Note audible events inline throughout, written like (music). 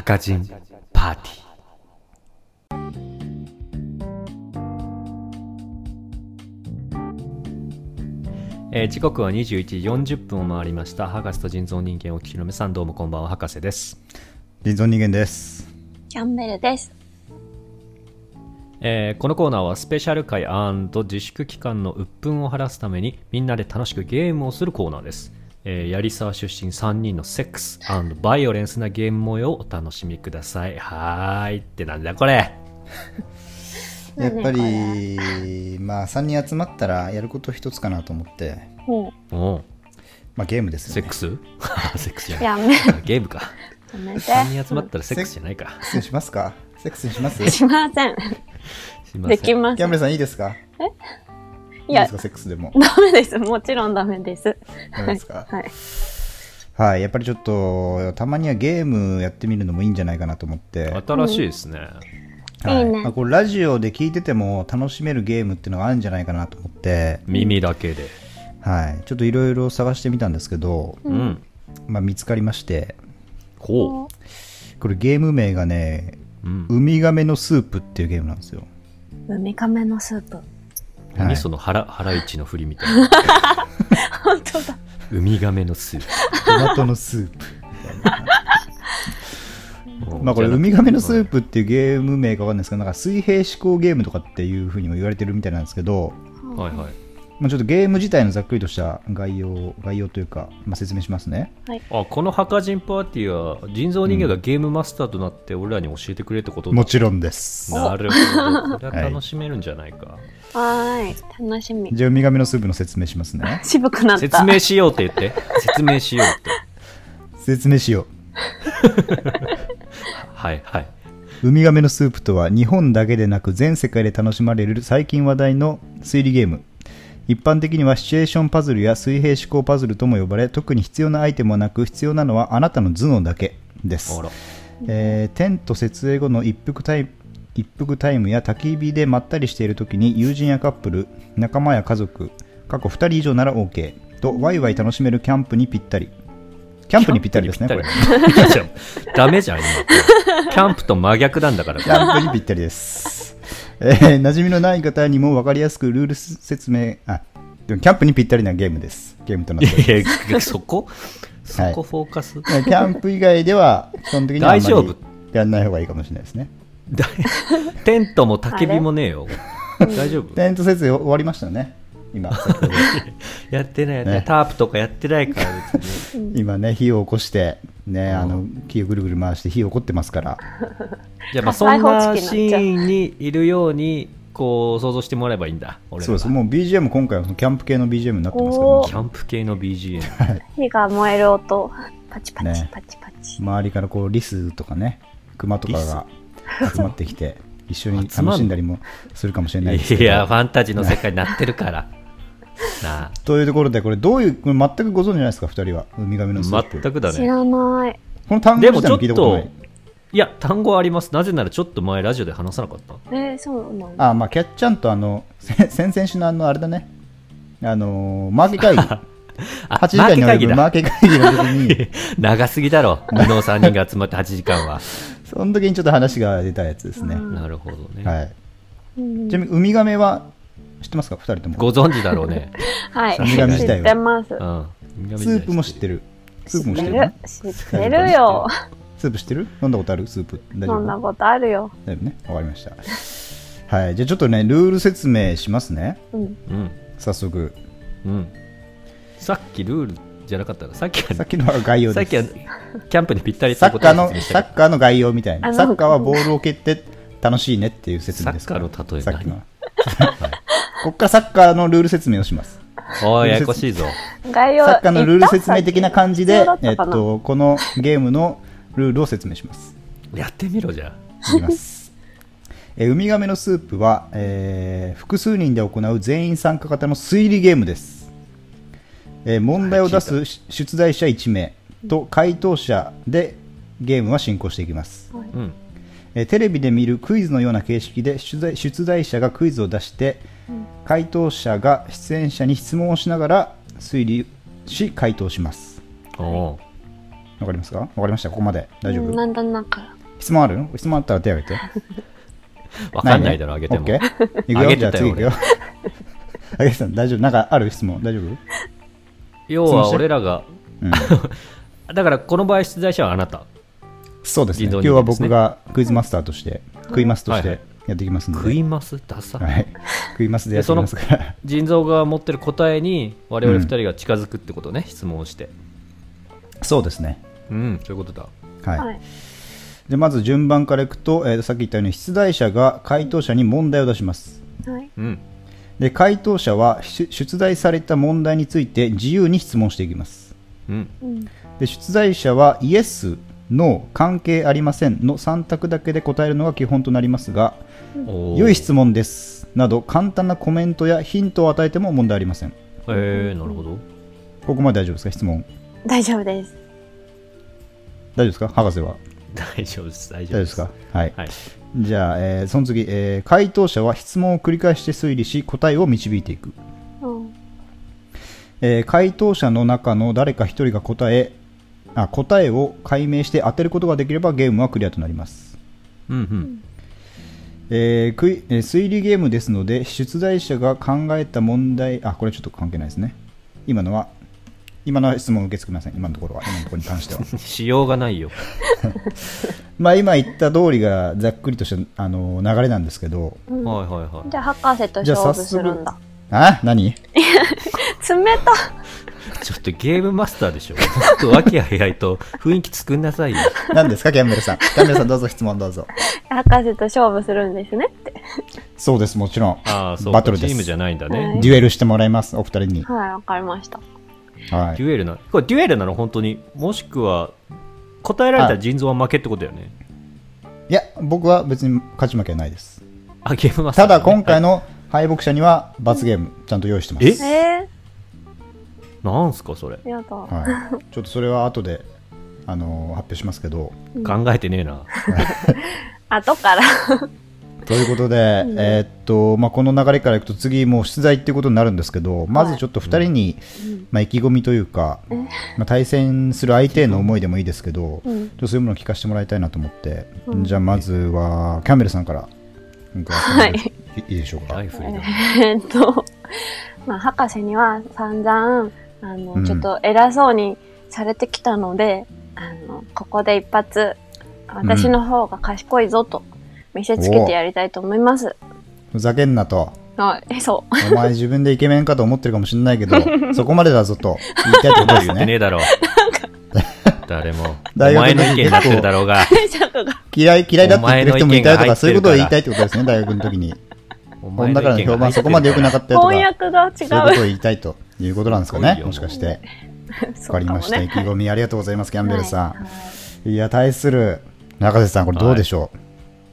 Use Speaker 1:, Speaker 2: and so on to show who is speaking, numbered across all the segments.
Speaker 1: 墓人パーティー。えー時刻は21時40分を回りました。博士と人造人間をお聞きの皆さんどうもこんばんは。博士です、
Speaker 2: 人造人間です。
Speaker 3: キャンベルです。
Speaker 1: えーこのコーナーはスペシャル回自粛期間の鬱憤を晴らすためにみんなで楽しくゲームをするコーナーです、えー、槍沢出身3人のセックスバイオレンスなゲーム模様をお楽しみください。はーいってなんだこれ。(laughs)
Speaker 2: やっぱり、まあ、3人集まったらやること一つかなと思って、
Speaker 1: う。
Speaker 2: まあ、ゲームですよね。
Speaker 1: セックス？(laughs) セックスじゃ
Speaker 3: う、
Speaker 1: ない。
Speaker 3: やめ、
Speaker 1: あゲームか。
Speaker 3: やめて。
Speaker 1: 3人集まったらセックスじゃないか。
Speaker 2: セックスにしますか？セックスにします？
Speaker 3: しません。
Speaker 1: すいません。
Speaker 3: できません。
Speaker 2: キャンベルさんいいですか？
Speaker 3: いや
Speaker 2: いいですか、セックスでも。
Speaker 3: ダメです。もちろんダメです。
Speaker 2: ダメですか？
Speaker 3: はい。
Speaker 2: はい、やっぱりちょっと、たまにはゲームやってみるのもいいんじゃないかなと思って、
Speaker 1: 新しいですね、
Speaker 2: はい。
Speaker 3: いいね。
Speaker 2: まあ、これラジオで聞いてても楽しめるゲームっていうのがあるんじゃないかなと思って、
Speaker 1: 耳だけで。
Speaker 2: はい、ちょっといろいろ探してみたんですけど、
Speaker 1: うん、
Speaker 2: まあ、見つかりまして、
Speaker 1: ほ
Speaker 2: これゲーム名がね、
Speaker 1: う、うん、
Speaker 2: ウミガメのスープっていうゲームなんですよ。
Speaker 3: ウミカメのスープ。
Speaker 1: 何その腹腹一の振りみたいな (laughs)
Speaker 3: 本当だ。
Speaker 1: ウミガメのスープ
Speaker 2: トマトのスープ。(laughs) まあこれ、ウミガメのスープっていうゲーム名かわかんないですけど、なんか水平思考ゲームとかっていうふうにも言われてるみたいなんですけど、
Speaker 1: はいはい
Speaker 2: まあ、ちょっとゲーム自体のざっくりとした概要、概要というか、まあ、説明しますね。
Speaker 1: あこの墓人パーティーは人造人間がゲームマスターとなって俺らに教えてくれってことだ
Speaker 2: もちろんです。
Speaker 1: なるほど (laughs) これは楽しめるんじゃないか、
Speaker 3: はーい。楽しみ。
Speaker 2: じゃあ、ウミガメのスープの説明しますね。(laughs)
Speaker 3: 渋くなった。
Speaker 1: 説明しようって言って説明しようって (laughs)
Speaker 2: 説明しよ
Speaker 1: はいはい。
Speaker 2: う。ウミガメのスープとは日本だけでなく全世界で楽しまれる最近話題の推理ゲーム一般的にはシチュエーションパズルや水平思考パズルとも呼ばれ特に必要なアイテムはなく必要なのはあなたの頭脳だけです。えーテント設営後の一服タイ一服タイムや焚き火でまったりしている時に友人やカップル仲間や家族過去2人以上なら OK とワイワイ楽しめるキャンプにぴったり。キャンプにぴったりですねこれ。(laughs)
Speaker 1: ダメじゃん今。キャンプと真逆なんだから。
Speaker 2: キャンプにぴったりです。えー、馴染みのない方にも分かりやすくルール説明、あ、でもキャンプにぴったりなゲームです。ゲームとなっております。
Speaker 1: そこ？そこフォーカス、
Speaker 2: キャンプ以外では、基本的には
Speaker 1: 大丈夫？
Speaker 2: やんない方がいいかもしれないですね。
Speaker 1: だテントも焚き火もねえよ。大丈夫？
Speaker 2: テント設営終わりましたね。今、(laughs)
Speaker 1: やってない
Speaker 2: ね。
Speaker 1: タープとかやってないから別に。(laughs)
Speaker 2: 今ね、火を起こして、ね、あの、木をぐるぐる回して火を起こってますから。(laughs)
Speaker 1: じゃあまあそんなシーンにいるようにこう想像してもらえばいいんだ。俺
Speaker 2: そうです。もう BGM 今回はそのキャンプ系の BGM になってますから、
Speaker 3: おー。
Speaker 1: キャンプ系の BGM
Speaker 3: 火が燃える音。パチパチ
Speaker 2: ね
Speaker 3: パチパチ。
Speaker 2: 周りからこうリスとかね熊とかが集まってきて一緒に楽しんだりもするかもしれないですけど。
Speaker 1: いやファンタジーの世界になってるから。な (laughs)
Speaker 2: というところでこれどういうこれ全くご存知ないですか2人は。ウミガメのスー
Speaker 1: 全くだね。
Speaker 3: 知らない。
Speaker 2: この単語
Speaker 1: でも
Speaker 2: 自体も聞いたことない。
Speaker 1: ちょっいや単語あります。なぜならちょっと前ラジオで話さなかった。
Speaker 3: えー、そうなの
Speaker 2: あまあキャッチャンとあのせ先々週のあのあれだね。あのーマーケ会議。(laughs)
Speaker 1: あ
Speaker 2: 8時間に及ぶマ
Speaker 1: マー
Speaker 2: ーケ会議の時に。
Speaker 1: ケ会議だ。(laughs) 長すぎだろ。無能3人が集まって8時間は。
Speaker 2: その時にちょっと話が出たやつですね、
Speaker 3: うん。
Speaker 1: なるほどね、
Speaker 2: はい。
Speaker 3: うん。
Speaker 2: ちなみにウミガメは知ってますか？2人とも。
Speaker 1: ご存知だろうね。(laughs)
Speaker 3: はい。知ってます。
Speaker 1: うん。
Speaker 2: スープも知ってる。スープも知ってる。
Speaker 3: る？知ってるよ。
Speaker 2: スープ知ってる？飲んだことある？スープ。大丈夫？
Speaker 3: そんなことあるよ。
Speaker 2: だよね？わかりました。はい。じゃあちょっとねルール説明しますね。
Speaker 3: うん。
Speaker 1: うん。
Speaker 2: 早速。
Speaker 1: うん。さっきルールじゃなかったらさっきは
Speaker 2: さっきのは概要です。
Speaker 1: さっきはキャンプにぴったりってこと
Speaker 2: サッカーのサッカーの概要みたいな。サッカーはボールを蹴って楽しいねっていう説明ですから。
Speaker 1: サッカーの例え
Speaker 2: さっきの。(laughs) はここからサッカーのルール説明をします。
Speaker 1: おいややこしいぞ。
Speaker 3: 概要
Speaker 2: サッカーのルール説明的な感じでえっとこのゲームのルールを説明します。
Speaker 1: やってみろじゃ
Speaker 2: いきます。えーウミガメのスープは、えー複数人で行う全員参加型の推理ゲームです。えー問題を出すし出題者1名と回答者でゲームは進行していきます。
Speaker 1: あうん。
Speaker 2: えーテレビで見るクイズのような形式で出題出題者がクイズを出して、回答者が出演者に質問をしながら推理し回答します。わかりますか？わかりました？ここまで。大丈夫、
Speaker 3: うんなんとなく。
Speaker 2: 質問ある？質問あったら手挙げて。(laughs)
Speaker 1: わかんないだろ、あげても。
Speaker 2: オッケーいくよ。じゃあ次いくよ。あげてたん (laughs) 大丈夫？なんかある質問？大丈夫？
Speaker 1: 要は俺らが、
Speaker 2: うん。(laughs)
Speaker 1: だからこの場合出題者はあなた。
Speaker 2: そうですね。
Speaker 1: 人造
Speaker 2: 今日は僕がクイズマスターとしてクイマスとして
Speaker 1: はいはい
Speaker 2: やっていきますんで、
Speaker 1: 食います？ダサ。
Speaker 2: はい、クイマスでやっていきますから
Speaker 1: 腎臓が持ってる答えに我々二人が近づくってことね、質問をして。
Speaker 2: そうですね
Speaker 1: うん、そういうことだ。
Speaker 2: はい、
Speaker 3: はい。
Speaker 2: でまず順番からいくと、えーさっき言ったように出題者が回答者に問題を出します
Speaker 3: はい。
Speaker 1: うん。
Speaker 2: で回答者はし出題された問題について自由に質問していきます
Speaker 1: うん。
Speaker 3: うん。
Speaker 2: で出題者はイエス、ノー、関係ありませんの3択だけで答えるのが基本となりますが良い質問です。など簡単なコメントやヒントを与えても問題ありません。
Speaker 1: えー、なるほど。
Speaker 2: ここまで大丈夫ですか？質問。
Speaker 3: 大丈夫です。
Speaker 2: 大丈夫ですか？博士は？
Speaker 1: 大丈夫です、大
Speaker 2: 大丈夫ですか？はい、
Speaker 1: はい。
Speaker 2: じゃあ、えーその次、えー回答者は質問を繰り返して推理し答えを導いていく、
Speaker 3: うん。
Speaker 2: えー回答者の中の誰か一人が答えあ答えを解明して当てることができればゲームはクリアとなります。
Speaker 1: うん。うん。
Speaker 2: えー推理ゲームですので出題者が考えた問題あこれちょっと関係ないですね今のは今のは質問を受け付けません今のところは今のところに関しては (laughs)
Speaker 1: しようがないよ。(laughs)
Speaker 2: まあ今言った通りがざっくりとしたあの流れなんですけど
Speaker 3: うん
Speaker 1: はいはいはい。
Speaker 3: じゃあ、博士と
Speaker 2: じゃあ
Speaker 3: 勝負するんだ。
Speaker 2: あ何？(laughs)
Speaker 3: 冷た
Speaker 1: ちょっとゲームマスターでしょ。もっと和気あいあいと雰囲気作んなさいよ。
Speaker 2: 何ですかキャンベルさん。キャンベルさんどうぞ質問どうぞ。
Speaker 3: 博士と勝負するんですねって。
Speaker 2: そうですもちろん。
Speaker 1: ああ、そうか。
Speaker 2: バトルです。
Speaker 1: チームじゃないんだね。
Speaker 3: はい。
Speaker 2: デュエルしてもらいますお二人に。
Speaker 3: はい、わかりました。
Speaker 2: はい。
Speaker 1: デュエルなこれデュエルなの本当にもしくは答えられたら腎臓は負けってことだよね。
Speaker 2: いや僕は別に勝ち負けはないです。
Speaker 1: あゲームマスター
Speaker 2: ただ今回の敗北者には罰ゲームちゃんと用意してます。
Speaker 1: え？
Speaker 3: え
Speaker 1: なんすかそれ？
Speaker 3: ー、やだ。
Speaker 2: はい、ちょっとそれは後で、あのー発表しますけど。
Speaker 1: 考えてねえな。(laughs)
Speaker 3: 後から。(laughs)
Speaker 2: ということで、えーっとまあ、この流れからいくと次、もう出題っていうことになるんですけど、まずちょっと2人に、まあ、意気込みというか、まあ、対戦する相手への思いでもいいですけど、
Speaker 3: うん。
Speaker 2: ちょっとそういうものを聞かせてもらいたいなと思って、
Speaker 3: うん。
Speaker 2: じゃあまずはキャンベルさんから伺ってもいいでしょうか？
Speaker 3: えーっと、まあ、博士には散々、あの、
Speaker 2: うん
Speaker 3: ちょっと偉そうにされてきたので、あの、ここで一発、私の方が賢いぞと見せつけてやりたいと思います。
Speaker 2: ふざけんなと。
Speaker 3: はい、そう。
Speaker 2: お前自分でイケメンかと思ってるかもしれないけど、(laughs) そこまでだぞと言いたいってことですね。
Speaker 1: 言ってねえだろう誰もお
Speaker 2: 大学の
Speaker 1: 前の意見になってるだろうが
Speaker 2: 嫌い、嫌いだって言ってる人もいたりとか、そういうことを言いたいってことですね、大学の時に。
Speaker 1: お前
Speaker 2: 女からの評判そこまで良くなかったよとか、
Speaker 3: 翻訳が違う。
Speaker 2: そういうことを言いたいということなんですかね、もしかして。(laughs) わかりました。意気込みありがとうございます、キャンベルさ
Speaker 3: はい
Speaker 2: ん。いや、対する中瀬さん、これどうでしょ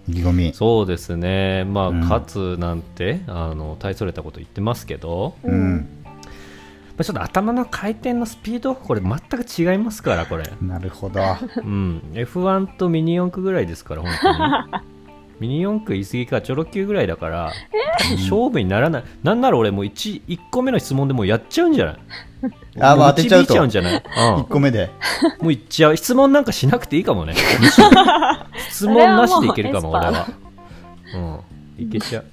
Speaker 2: う、意気込み。
Speaker 1: そうですねまあ、
Speaker 2: うん
Speaker 1: 勝つなんてあの大それたこと言ってますけど、
Speaker 3: う
Speaker 2: うんん。
Speaker 1: まあちょっと頭の回転のスピードこれ全く違いますからこれ
Speaker 2: なるほど。
Speaker 1: うん F1 とミニ四駆ぐらいですから本当に (laughs) ミニ四駆言い過ぎかチョロ Q ぐらいだから、勝負にならない。なんなら俺もう 1, 1個目の質問でもうやっちゃうんじゃない？(laughs)
Speaker 2: あまあ当てちゃうと
Speaker 1: ちゃうんじゃない、
Speaker 2: 1個目で。
Speaker 1: うん、もういっちゃう質問なんかしなくていいかもね。(laughs) 質問なしでいけるかも俺は。うん。いけちゃう。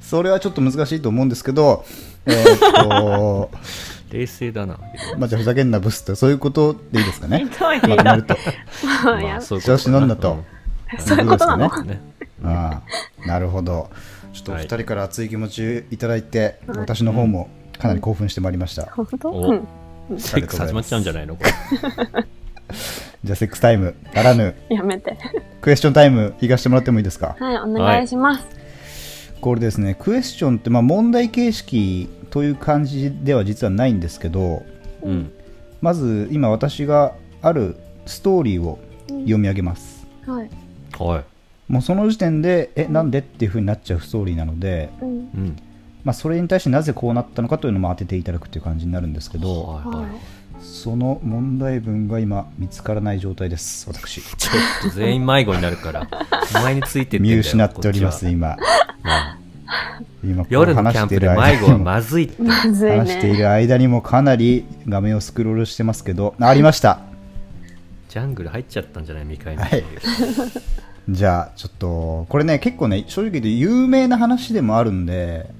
Speaker 2: それはちょっと難しいと思うんですけど、えーっと、
Speaker 1: 冷静だな、
Speaker 2: まあ、じゃあふざけんなブスって、そういうことでいいですかね？まとめると。
Speaker 3: もうや
Speaker 1: そういう
Speaker 2: 調子乗んなと。
Speaker 3: そういうことなの？
Speaker 1: ね
Speaker 2: ああなるほど。ちょっとお二人から熱い気持ちいただいて、私の方もかなり興奮してまいりました、
Speaker 1: セックス始まっちゃうんじゃないの？こ (laughs) れ
Speaker 2: じゃあセックスタイムならぬ。
Speaker 3: やめて。
Speaker 2: クエスチョンタイム行かしてもらってもいいですか？
Speaker 3: はい、お願いします。
Speaker 2: これですねクエスチョンってまあ問題形式という感じでは実はないんですけど
Speaker 1: うん。
Speaker 2: まず今私があるストーリーを読み上げます、
Speaker 3: はい。
Speaker 1: はい
Speaker 2: もうその時点でえなんでっていう風になっちゃうストーリーなので、
Speaker 3: うん。
Speaker 1: うん。
Speaker 2: まあ、それに対してなぜこうなったのかというのも当てていただくという感じになるんですけど、
Speaker 1: はい。
Speaker 2: その問題文が今見つからない状態です私。
Speaker 1: ちょっと全員迷子になるから (laughs) お前について
Speaker 2: 見失っております今
Speaker 1: は。
Speaker 2: 今。こう
Speaker 1: 夜のキャンプで
Speaker 2: 話している間
Speaker 1: 迷子は
Speaker 2: にも。
Speaker 1: まずいって。
Speaker 2: 話してい
Speaker 3: ね。
Speaker 2: る間にもかなり画面をスクロールしてますけどあありました。
Speaker 1: ジャングル入っちゃったんじゃない未開の、
Speaker 2: はいじゃあちょっとこれね結構ね正直言うと有名な話でもあるんで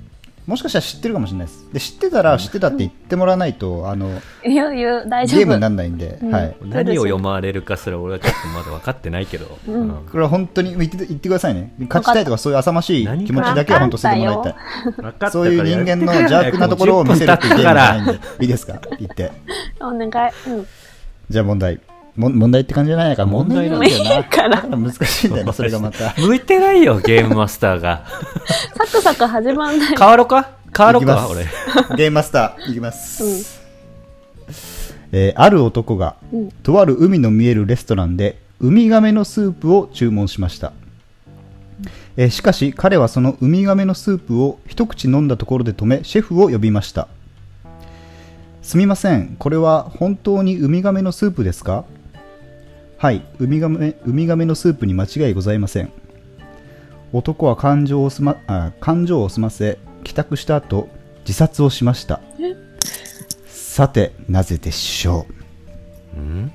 Speaker 2: もしかしたら知ってるかもしれないです。で知ってたら知ってたって言ってもらわないとあの
Speaker 3: 言う言う、大丈夫。
Speaker 2: ゲームにならないんで、
Speaker 3: うん。
Speaker 2: はい、
Speaker 1: 何を読まれるかすら俺はちょっとまだ分かってないけど、
Speaker 3: うん。
Speaker 1: うん。
Speaker 2: これは本当に言って言ってくださいね。勝ちたいとかそういう浅ましい気持ちだけは本当捨ててもらいたい。そういう人間の邪悪なところを見せるっていうゲームじゃないんで。(laughs) いいですか？言って。(laughs)
Speaker 3: お願い。うん。
Speaker 2: じゃあ問題も問題って感じじゃないか。ら問題なんだよな。
Speaker 3: 問題から
Speaker 2: だから難しいんだよなそれがまた。
Speaker 1: 向いてないよゲームマスターが。
Speaker 3: サクサク始まんない。
Speaker 1: 変わろうか？変わろう
Speaker 2: いきます。
Speaker 1: か俺。(laughs)
Speaker 2: ゲームマスターいきます、えーある男が
Speaker 3: うん。
Speaker 2: とある海の見えるレストランでウミガメのスープを注文しました、えーしかし彼はそのウミガメのスープを一口飲んだところで止めシェフを呼びました。すみません。これは本当にウミガメのスープですか？はいウミガメウミガメのスープに間違いございません。男は感情をすまあ感情を済ませ帰宅した後自殺をしました。さてなぜでしょう？
Speaker 1: うん？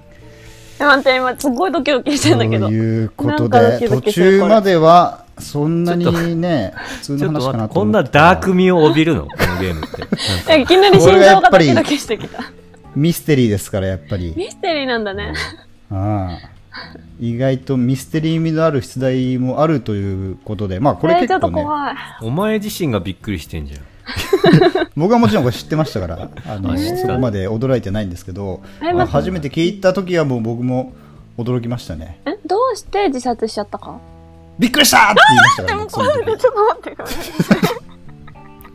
Speaker 3: え待って、今すごいドキドキしてんだけど。
Speaker 2: ということで、途中まではそんなにね、普通の話か
Speaker 1: っとこん
Speaker 2: な
Speaker 1: ダーク味を帯びるの？(laughs) このゲームって。
Speaker 3: いきなり心臓がドキドキしてきた。
Speaker 2: ミステリーですから、やっぱり。
Speaker 3: ミステリーなんだね。
Speaker 2: ああ意外とミステリー味のある出題もあるということで、まあこれ
Speaker 3: えーちょっと
Speaker 2: 結構ね、
Speaker 3: 怖い。
Speaker 1: お前自身がびっくりしてんじゃん。(laughs)
Speaker 2: 僕はもちろんこれ知ってましたから、あのそこまで驚いてないんですけど、まあ初めて聞いた時はもう僕も驚きましたね。
Speaker 3: え、どうして自殺しちゃったか？
Speaker 2: びっくりしたって言いましたから、僕その時。
Speaker 3: ちょっと待ってください。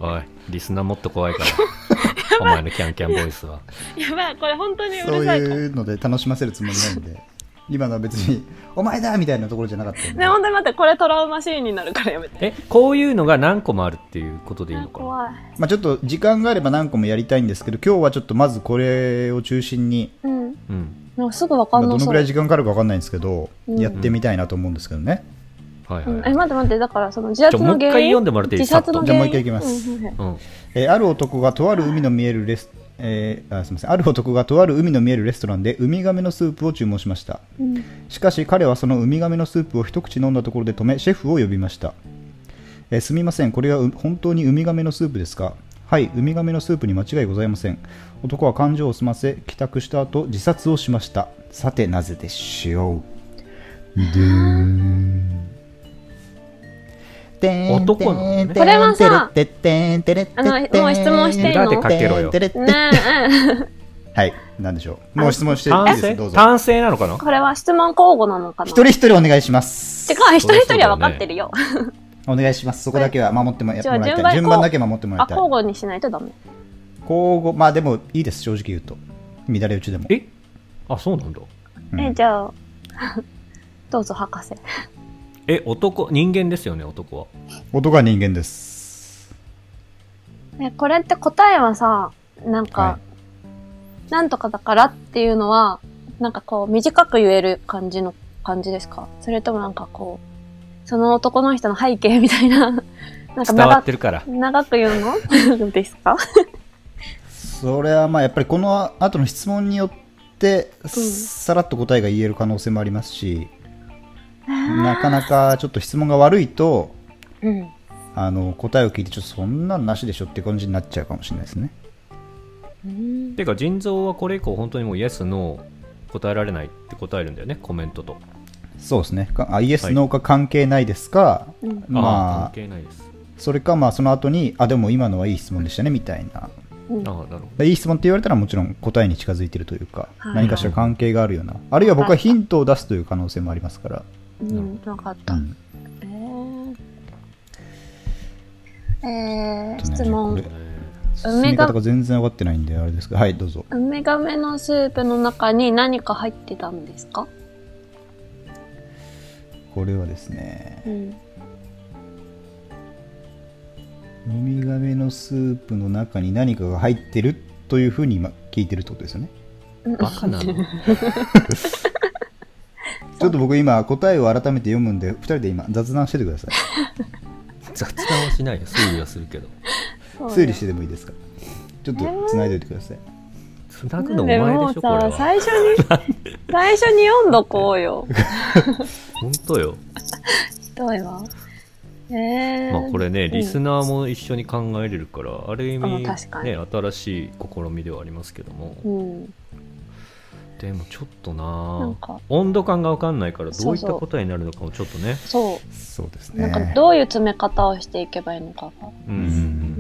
Speaker 1: おいリスナーもっと怖いから (laughs) お前のキャンキャンボイスは (laughs)
Speaker 3: やばい、これ本当にう
Speaker 2: そう
Speaker 3: るさい。
Speaker 2: いうので楽しませるつもりないんで、(laughs) 今のは別に、お前だみたいなところじゃなかったんで。
Speaker 3: ね、本当に待って、これトラウマシーンになるからやめて。
Speaker 1: えこういうのが何個もあるっていうことでいいのかな？
Speaker 3: 怖い。
Speaker 2: まあ、ちょっと時間があれば何個もやりたいんですけど、今日はちょっとまずこれを中心に、
Speaker 3: うん。
Speaker 1: うん
Speaker 3: なんかすぐわか
Speaker 2: まあ
Speaker 3: んなそう。
Speaker 2: どのぐらい時間かかるか分かんないんですけど、
Speaker 3: うん
Speaker 2: やってみたいなと思うんですけどね。
Speaker 3: うん、
Speaker 1: はい。はい、
Speaker 3: え、待って待って、だからその自殺
Speaker 1: ちょもう一
Speaker 3: の原因？
Speaker 1: 回読んでもらっていい？
Speaker 3: 自殺の
Speaker 2: じゃあ
Speaker 3: 原因？
Speaker 2: もう一回いきます。
Speaker 3: うん
Speaker 2: えーある男がとある海の見えるレス、えーあすみません。ある男がとある海の見えるレストランでウミガメのスープを注文しました。
Speaker 3: うん。
Speaker 2: しかし彼はそのウミガメのスープを一口飲んだところで止めシェフを呼びました、えーすみません。これはう本当にウミガメのスープですか？はい。ウミガメのスープに間違いございません。男は感情を済ませ帰宅した後自殺をしました。さてなぜでしょう？でーん
Speaker 1: 男なのね
Speaker 3: これはさ
Speaker 2: てってんてれってってん
Speaker 3: あのもう質問していいの？
Speaker 1: 裏でかけろよ
Speaker 2: てれって
Speaker 3: ね
Speaker 2: はい、なんでしょう。もう質問していいですどうぞ。
Speaker 1: 単性？なのかな？
Speaker 3: え、これは質問交互なのかな？
Speaker 2: 一人一人お願いします
Speaker 3: て。か、一人一人は分かってるよ。
Speaker 2: お願いします。そこだけは守ってもらいたい。
Speaker 3: 順番
Speaker 2: だけ守ってもら
Speaker 3: あ、
Speaker 2: いたい。
Speaker 3: 交互にしないとダメ。
Speaker 2: 交互、まあでもいいです、正直言うと。乱れ打ちでも。
Speaker 1: え？あそうなんだ
Speaker 2: うん
Speaker 3: え、じゃあ、(laughs) どうぞ博士。
Speaker 1: え男人間ですよね男は。
Speaker 2: 男は人間です。
Speaker 3: え、これって答えはさ、なんか、
Speaker 2: は
Speaker 3: なんとかだからっていうのは、なんかこう、短く言える感じの感じですか？それともなんかこう、その男の人の背景みたいな、(laughs) なんか
Speaker 1: 伝わ
Speaker 3: 長く、
Speaker 1: ってるから。
Speaker 3: 長く言うの？(laughs) ですか？
Speaker 2: それはまあやっぱりこの後の質問によって、さらっと答えが言える可能性もありますし、なかなかちょっと質問が悪いと、
Speaker 3: うん。
Speaker 2: あの答えを聞いてちょっとそんなんなしでしょって感じになっちゃうかもしれないですね。
Speaker 3: うん
Speaker 1: てか腎臓はこれ以降本当にもうイエスノー答えられないって答えるんだよねコメントと
Speaker 2: そうですね。かあイエス、
Speaker 1: はい
Speaker 2: ノーか関係ないですか、
Speaker 3: う
Speaker 2: まあ
Speaker 1: 関、係ないです
Speaker 2: それかまあその後に、あ、でも今のはいい質問でしたねみたいな。
Speaker 3: うん
Speaker 1: ああなるほど
Speaker 2: でいい質問って言われたらもちろん答えに近づいてるというか、
Speaker 3: はい
Speaker 2: 何かしら関係があるような。あるいは僕はヒントを出すという可能性もありますから。
Speaker 3: うん、わかった。
Speaker 2: うん
Speaker 3: えーえー、質問
Speaker 2: これ。進み方が全然分かってないんであれですが、はい、どうぞ。
Speaker 3: ウミガメのスープの中に何か入ってたんですか？
Speaker 2: これはですね、
Speaker 3: うん。
Speaker 2: ウミガメのスープの中に何かが入ってるというふうに今聞いてるってことですよね。
Speaker 1: バカなの？(laughs) (laughs)
Speaker 2: ちょっと僕今答えを改めて読むんで、二人で今雑談しててください。(laughs)
Speaker 1: 雑談はしないよ推理はするけど
Speaker 2: 推理してでもいいですか？ちょっと繋いでおいてください。
Speaker 1: 繋ぐのお
Speaker 3: でも
Speaker 1: 前でしょ、これ。
Speaker 3: 最初に、(laughs) 最初に読んどこうよ。
Speaker 1: 本当よ。
Speaker 3: どうよ。えー。
Speaker 1: まあこれね、
Speaker 3: ん
Speaker 1: リスナーも一緒に考えれるから、ある意味、ね、新しい試みではありますけども、
Speaker 3: うん。
Speaker 1: でもちょっと
Speaker 3: な
Speaker 1: なん
Speaker 3: か、
Speaker 1: 温度感が分かんないから、どういった答えになるのかもちょっとね、
Speaker 3: そ
Speaker 2: そうです
Speaker 3: う。なんか、
Speaker 2: ね。
Speaker 3: どういう詰め方をしていけばいいのかが
Speaker 1: うん
Speaker 2: う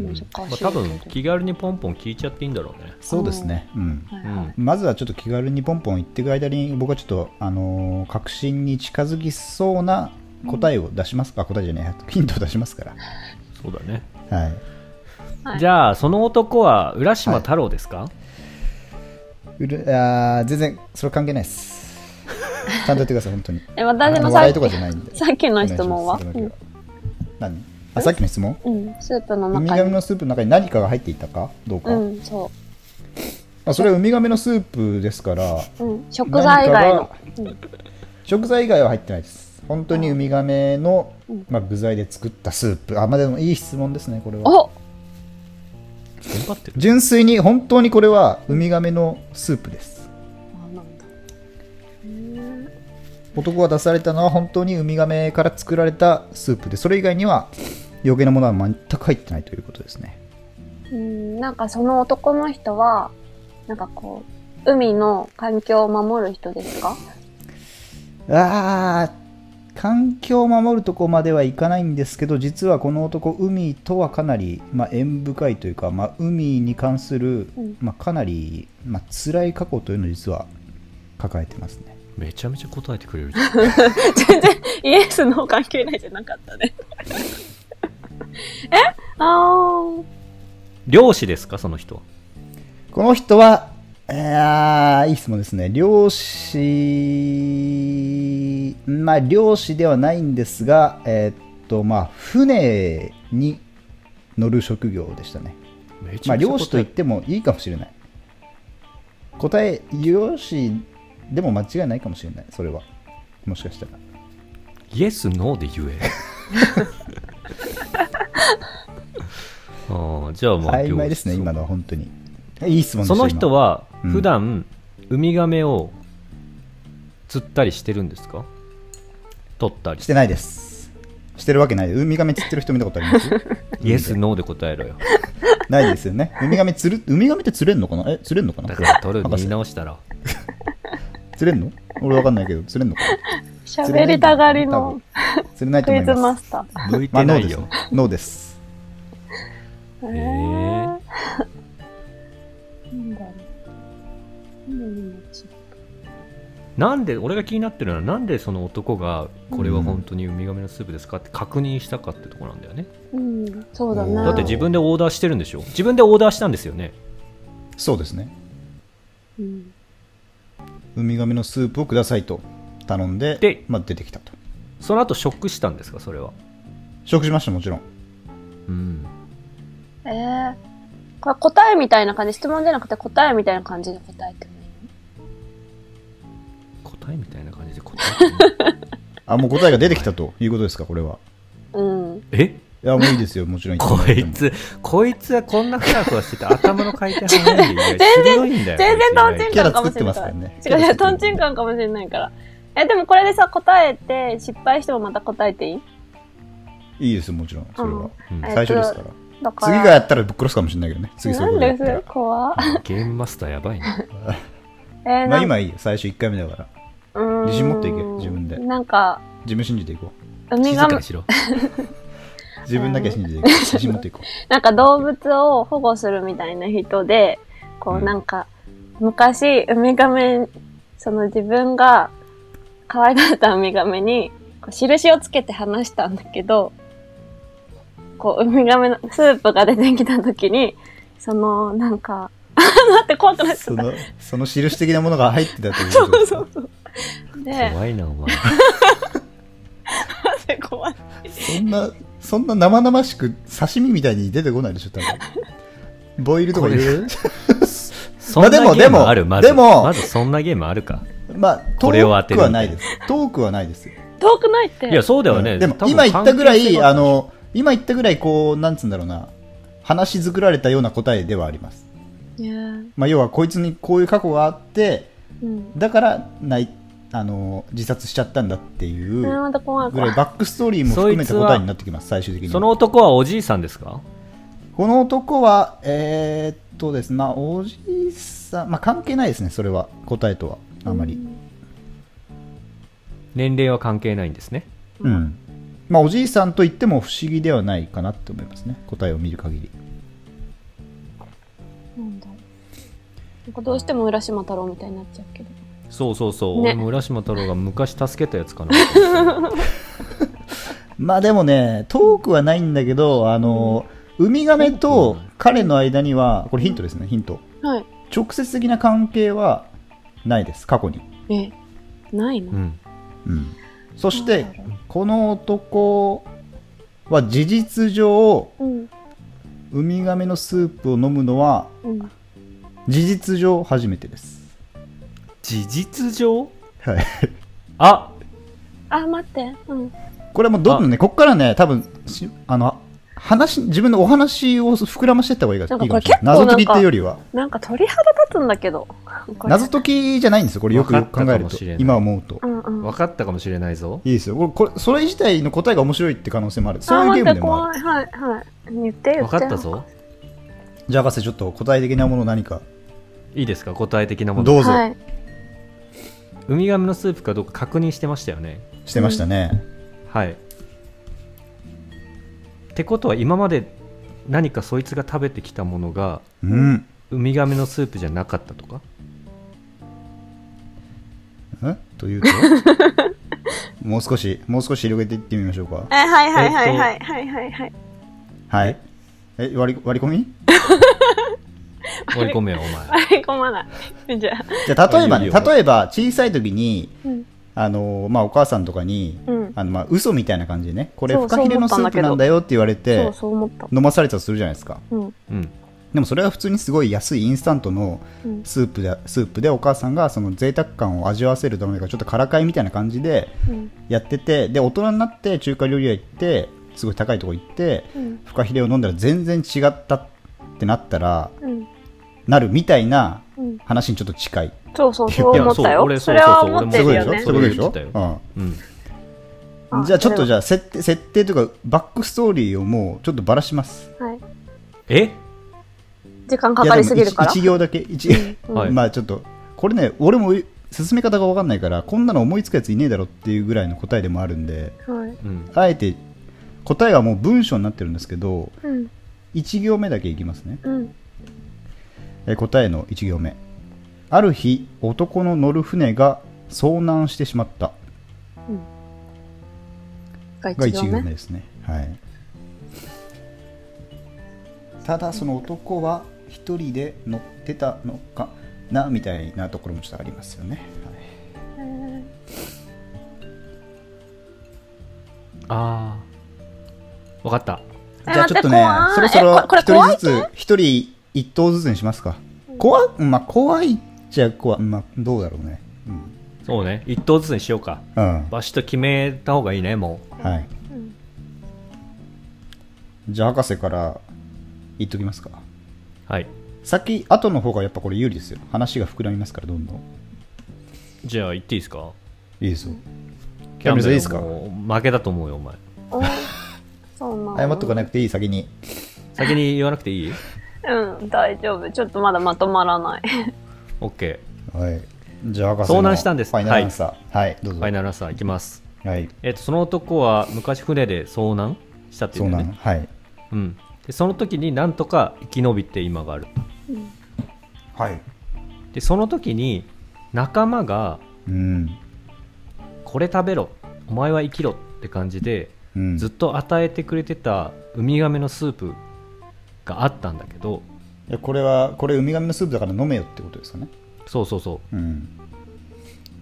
Speaker 2: ん
Speaker 3: 難しい。
Speaker 1: まあ、多分気軽にポンポン聞いちゃっていいんだろうね。
Speaker 2: そうですね。うん。
Speaker 3: はいはい。
Speaker 2: まずはちょっと気軽にポンポン言っていく間に僕はちょっと、あのー確信に近づきそうな答えを出しますか、答えじゃないヒントを出しますから
Speaker 1: そうだね。
Speaker 2: はい
Speaker 3: はい
Speaker 1: じゃあ、その男は浦島太郎ですか、
Speaker 2: うるあー全然それ関係ないです。ちゃんと言ってください本当に。
Speaker 3: え、私もさっ
Speaker 2: あの笑いとかじゃないんで。
Speaker 3: き、さっきの質問は？
Speaker 2: お願いしますそれだけ何？あさっきの質問？
Speaker 3: うん、うん、スープの
Speaker 2: ウミ
Speaker 3: 中に。
Speaker 2: ガメのスープの中に何かが入っていたか？どうか、
Speaker 3: うん、そ
Speaker 2: あそれはウミガメのスープですから
Speaker 3: う。うん、食材以外の。うん、
Speaker 2: 食材以外は入ってないです。本当にウミガメの、
Speaker 3: うん。
Speaker 2: まあ、具材で作ったスープ。あまあでもいい質問ですねこれは。
Speaker 3: お。
Speaker 2: 純粋に本当にこれはウミガメのスープです。男が出されたのは本当にウミガメから作られたスープでそれ以外には余計なものは全く入ってないということですね。
Speaker 3: うん、なんかその男の人は、なんかこう、海の環境を守る人ですか？
Speaker 2: あー環境を守るとこまではいかないんですけど実はこの男海とはかなり、まあ、縁深いというか、まあ、海に関する、
Speaker 3: うん
Speaker 2: まあ、かなり、まあ辛い過去というのを実は抱えてますね
Speaker 1: めちゃめちゃ答えてくれる。(laughs)
Speaker 3: 全然イエスの関係ないじゃなかったね。(laughs) え？あー。
Speaker 1: 漁師ですか、その人は。
Speaker 2: この人は、あーいい質問ですね。漁師、まあ、漁師ではないんですが、えーっと、まあ、船に乗る職業でしたね。まあ、漁師と言ってもいいかもしれない。答え、漁師でも間違いないかもしれない、それは。もしかしたら。
Speaker 1: イエス、ノーで言え。(laughs) ああじゃあまあ、
Speaker 2: 曖昧ですね、今のは本当に。いい質問で
Speaker 1: その人は
Speaker 2: うん
Speaker 1: 普段、ウミガメを釣ったりしてるんですか？取ったり
Speaker 2: してないです。してるわけない。ウミガメ釣ってる人見たことあります？
Speaker 1: イエス、ノーで答えろよ。
Speaker 2: ないですよね。ウミガメ釣る、ウミガメって釣れんのかな？え、釣れんのかな？
Speaker 1: だから取る見直したら。(laughs)
Speaker 2: 釣れんの？俺わかんないけど、釣れんのかな？
Speaker 3: 喋りたがりの
Speaker 2: 釣れないと
Speaker 3: クイズ
Speaker 2: 思います。
Speaker 3: マスタ
Speaker 1: 向い
Speaker 2: まあ、
Speaker 1: てないよ
Speaker 2: ノーですね。。ノーです。
Speaker 3: ー。
Speaker 1: へえ
Speaker 3: なんだろう。うん
Speaker 1: なんで、俺が気になってるのは、なんでその男が、これは本当にウミガメのスープですかって確認したかってところなんだよね。
Speaker 3: うん、そうだね。
Speaker 1: だって自分でオーダーしてるんでしょ？自分でオーダーしたんですよね。
Speaker 2: そうですね。
Speaker 3: うん
Speaker 2: ウミガメのスープをくださいと頼んで、
Speaker 1: で
Speaker 2: まあ、出てきたと。
Speaker 1: その後食したんですか？それは。
Speaker 2: 食しました、もちろん。
Speaker 1: うん。
Speaker 3: えー、これ答えみたいな感じ、質問じゃなくて答えみたいな感じで答えて
Speaker 1: 答えみたいな感じで答え
Speaker 2: あ、もう答えが出てきたということですか、これは。
Speaker 3: のうん。
Speaker 1: え？
Speaker 2: いや、もういいですよ、もちろん
Speaker 1: こ。いつ、こいつはこんなふわふわしてて頭の回転早いんで、いや鋭いんだよ。
Speaker 3: 全然トンチン
Speaker 2: キャラ
Speaker 3: カンかもしれない
Speaker 2: 作ってますからね
Speaker 3: 違う違う、トンチンカンかもしれないから。え、でもこれでさ、答えて、失敗してもまた答えていい？
Speaker 2: いいですよ、もちろん、それは。
Speaker 1: うん
Speaker 3: えっと
Speaker 2: 最初ですから。
Speaker 3: だから。
Speaker 2: 次がやったらぶっ殺すかもしれないけどね。次そうことやったら。
Speaker 3: す？怖
Speaker 1: ゲームマスターやばいな。
Speaker 3: えー、
Speaker 2: まあ今いいよ、最初1回目だから。自信持っていけ自分で
Speaker 3: なんか、
Speaker 2: 自分信じていこう。
Speaker 1: 静かに、しろ。(laughs)
Speaker 2: 自分だけ信じていこう。自信持っていこ (laughs)
Speaker 3: なんか動物を保護するみたいな人で、こ
Speaker 2: う
Speaker 3: うんなんか、昔、ウミガメ、その自分が可愛がったウミガメに、こう印をつけて話したんだけど、こう、ウミガメのスープが出てきた時に、その、なんか、(laughs) 待って、怖くなっ
Speaker 2: う。
Speaker 3: ちゃった。
Speaker 2: その、その印的なものが入ってたということです
Speaker 3: そうそう。で、
Speaker 1: 怖いな、お前。(laughs)
Speaker 3: 怖い。
Speaker 2: そんな、そんな生々しく刺身みたいに出てこないでしょ、多分。ボイルとか入れる？(laughs)
Speaker 1: そんなゲ
Speaker 2: でも
Speaker 1: ームある？まず。
Speaker 2: でも
Speaker 1: まずそんなゲームあるか。
Speaker 2: まあ、ト
Speaker 1: これを当てる
Speaker 2: ークはないです。トークはないですよ。
Speaker 3: 遠くないって。
Speaker 1: いや、そうだよね。
Speaker 2: うんでも今言ったぐらい、あ、の、今言ったぐらい、こう、なんつうんだろうな、話し作られたような答えではあります。
Speaker 3: いやー
Speaker 2: まあ、要はこいつにこういう過去があって
Speaker 3: うん。
Speaker 2: だからないあの自殺しちゃったんだっていう。ぐらいバックストーリーも含めた答えになってきます最終的に。
Speaker 1: その男はおじいさんですか？
Speaker 2: この男はえーっとですねまあおじいさんまあ関係ないですねそれは。答えとはあまり。
Speaker 1: 年齢は関係ないんですね？
Speaker 2: うん、まあおじいさんと言っても不思議ではないかなって思いますね。答えを見る限り。
Speaker 3: なんだろう。なんかどうしても浦島太郎みたいになっちゃうけど。
Speaker 1: そうそうそう、
Speaker 3: ね。
Speaker 1: 俺も浦島太郎が昔助けたやつかな。(laughs)
Speaker 2: まあでもね遠くはないんだけどあのウミガメと彼の間にはこれヒントですねヒント。
Speaker 3: はい。
Speaker 2: 直接的な関係はないです過去に。
Speaker 3: え、ないの、
Speaker 1: うん。
Speaker 2: うん、そしてこの男は事実上
Speaker 3: うん。
Speaker 2: ウミガメのスープを飲むのは
Speaker 3: うん。
Speaker 2: 事実上初めてです、
Speaker 1: 事実上？
Speaker 2: はい、
Speaker 1: あ。
Speaker 3: あ、待って。うん。
Speaker 2: これはもうどんどんねここからね多分しあの話自分のお話を膨らましていった方がいいかもしれない
Speaker 3: これ結構なんか
Speaker 2: 謎解きっていうよりは。
Speaker 3: なんか鳥肌立つんだけど。こ (laughs) れ
Speaker 2: 謎解きじゃないんですよこれ。よくよく考え
Speaker 1: わか
Speaker 2: ると。
Speaker 1: ったかもしれない。
Speaker 2: 今思うと。
Speaker 3: うんうん。
Speaker 1: 分かったかもしれないぞ。
Speaker 2: いいですよ。これこれそれ自体の答えが面白いって可能性もある。
Speaker 3: あ、
Speaker 2: そういうゲームでもある。
Speaker 3: 怖い。はい、はい。言って、言
Speaker 1: 分
Speaker 3: って。
Speaker 1: かったぞ。
Speaker 2: じゃあ博士ちょっと答え的なもの何か。
Speaker 1: いいですか？答え的なもの。
Speaker 2: どうぞ、
Speaker 3: はい。
Speaker 1: ウミガメのスープかどうか確認してましたよね。
Speaker 2: してましたね、
Speaker 1: はい。ってことは今まで何かそいつが食べてきたものが
Speaker 2: うん。
Speaker 1: ウミガメのスープじゃなかったとか？
Speaker 2: え？というと？(laughs) もう少しもう少し広げていってみましょうか。
Speaker 3: え、はい、はい、はい、
Speaker 1: えっと
Speaker 3: はい、はい、はい、はい。
Speaker 2: はい。え割り割り込み？(laughs) (laughs)
Speaker 1: 割り込めよお前 (laughs)
Speaker 3: 割り込まない。じゃ
Speaker 2: 例えばね例えば小さい時に
Speaker 3: うん。
Speaker 2: あのまあ、お母さんとかに、
Speaker 3: うん
Speaker 2: あのまあ嘘みたいな感じでねこれフカヒレのスープなんだよって言われ
Speaker 3: そ
Speaker 2: て。飲まされたとするじゃないですか
Speaker 3: うん。
Speaker 1: うん
Speaker 2: でもそれは普通にすごい安いインスタントの
Speaker 3: うん。
Speaker 2: スープでスープでお母さんがその贅沢感を味わわせるためかちょっとからかいみたいな感じで
Speaker 3: うん。
Speaker 2: やっててで大人になって中華料理屋行ってすごい高いとこ行って
Speaker 3: うん。
Speaker 2: フカヒレを飲んだら全然違ったってなったら
Speaker 3: うん。
Speaker 2: なるみたいな
Speaker 3: うん。
Speaker 2: 話にちょっと近い
Speaker 3: そうそう、そう思ったよ。
Speaker 1: そう俺
Speaker 3: それは思って
Speaker 2: そう
Speaker 3: るよね
Speaker 2: いうことでしょ？そういうことでしょ？
Speaker 1: うん
Speaker 3: あ
Speaker 2: うんじゃあちょっとじ
Speaker 3: ゃ
Speaker 2: ゃあ設定設定というかバックストーリーをもうちょっとばらします
Speaker 3: はい。
Speaker 1: え？
Speaker 3: 時間かかりすぎるから。
Speaker 2: いやでも一一行だけ一、
Speaker 3: うん
Speaker 1: はい
Speaker 2: まあちょっとこれね俺も進め方が分かんないからこんなの思いつくやついねえだろっていうぐらいの答えでもあるんで
Speaker 3: はい。
Speaker 1: うん
Speaker 2: あえて答えはもう文章になってるんですけど
Speaker 3: うん。
Speaker 2: 1行目だけいきますね
Speaker 3: うん。
Speaker 2: え答えの1行目。ある日男の乗る船が遭難してしまった。
Speaker 3: が
Speaker 2: が1
Speaker 3: 一行目。
Speaker 2: 行目ですね。はい。ただその男は一人で乗ってたのかなみたいなところもちょっとありますよね、はい。
Speaker 1: ああ分かった。
Speaker 3: え
Speaker 2: じゃあちょっとねそろそろ
Speaker 3: えここれ
Speaker 2: 一人ずつ一人一頭ずつにしますか。怖まあ怖いっちゃ怖い。まあどうだろうね。うん、
Speaker 1: そうね。一頭ずつにしようか。
Speaker 2: うん。
Speaker 1: バシッと決めた方がいいねも
Speaker 2: はい。
Speaker 3: うん。
Speaker 2: じゃあ博士から言っときますか。
Speaker 1: うはい。
Speaker 2: 先後の方がやっぱこれ有利ですよ。話が膨らみますからどんどん。
Speaker 1: じゃあ言っていいですか？
Speaker 2: いいですよ。
Speaker 1: キャンベル
Speaker 2: いいですか？
Speaker 1: 負けだと思うよお前。
Speaker 3: おそうなの
Speaker 2: 謝っとかなくていい先に。
Speaker 1: 先に言わなくていい？
Speaker 3: うん、大丈夫。ちょっとまだまとまらない。
Speaker 1: ?OK
Speaker 2: はい。じゃあ博士の
Speaker 1: 遭難したんです。
Speaker 2: ファイナルアンサー。はい、どうぞ。
Speaker 1: ファイナルアンサーいきます。
Speaker 2: はい。
Speaker 1: えっとその男は昔船で遭難したってい
Speaker 2: 遭
Speaker 1: う
Speaker 2: はい。
Speaker 1: うん。でその時になんとか生き延びて今がある。
Speaker 2: はい。
Speaker 1: でその時に仲間が
Speaker 2: うん。
Speaker 1: これ食べろ。お前は生きろって感じで
Speaker 2: うん。
Speaker 1: ずっと与えてくれてたウミガメのスープがあったんだけど
Speaker 2: いやこれはこれウミガメのスープだから飲めよってことですかね？
Speaker 1: そうそうそ
Speaker 2: う。ん。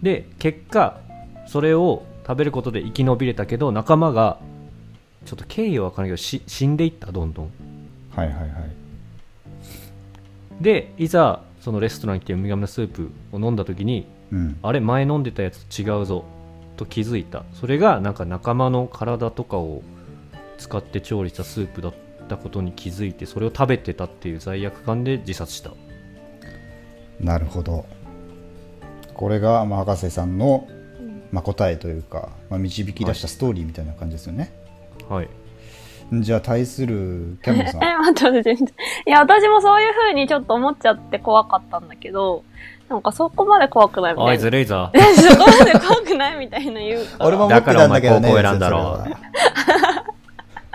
Speaker 1: うで結果それを食べることで生き延びれたけど仲間がちょっと経緯は分からないけどし死んでいったどんどん。
Speaker 2: はいはいはい。
Speaker 1: でいざそのレストランに来てウミガメのスープを飲んだ時に
Speaker 2: うん。
Speaker 1: あれ前飲んでたやつと違うぞと気づいた。それがなんか仲間の体とかを使って調理したスープだったことに気づいてそれを食べてたっていう罪悪感で自殺した。
Speaker 2: なるほど。これが、まあ、博士さんの、まあ、答えというか、まあ、導き出したストーリーみたいな感じですよね、
Speaker 1: はい。
Speaker 2: じゃあ対するキャメルさん。
Speaker 3: え、全然。いや、私もそういう風にちょっと思っちゃって怖かったんだけど、なんかそこまで怖くないみた
Speaker 1: おい
Speaker 3: いな。
Speaker 1: ずるいぞ
Speaker 3: え、(laughs) そこまで怖くないみたいな言うから。
Speaker 2: 俺も思ってたんだけどね
Speaker 1: だからお前高校選んだろ。
Speaker 2: それは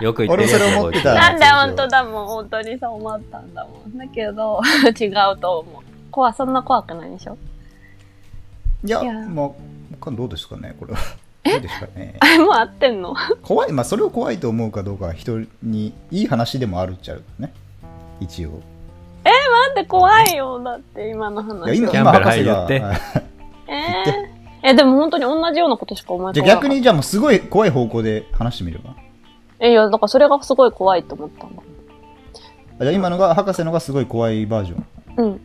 Speaker 1: よく言ってる
Speaker 2: 俺もそれ思ってた
Speaker 3: なんで本当だもん、本当にそう思ったんだもん。だけど、(laughs) 違うと思う。怖、そんな怖くないでしょ？
Speaker 2: いや
Speaker 3: いや。
Speaker 2: まあ他どうですかねこれは。どうですかね。
Speaker 3: あれ (laughs) もう合ってんの？
Speaker 2: 怖いまあそれを怖いと思うかどうかは人にいい話でもあるっちゃうね。一応。
Speaker 3: なんで怖いよ、だって今の話。は。
Speaker 2: いや今
Speaker 1: キャンベル
Speaker 2: 今博 (laughs)
Speaker 1: って
Speaker 2: はい
Speaker 3: えー、え、でも本当に同じようなことしか思い
Speaker 2: じゃあ逆にじゃあもうすごい怖い方向で話してみれば？
Speaker 3: え、いや、だからそれがすごい怖いと思ったんだ。
Speaker 2: あじゃあ今のが博士のがすごい怖いバージョン。
Speaker 3: うん。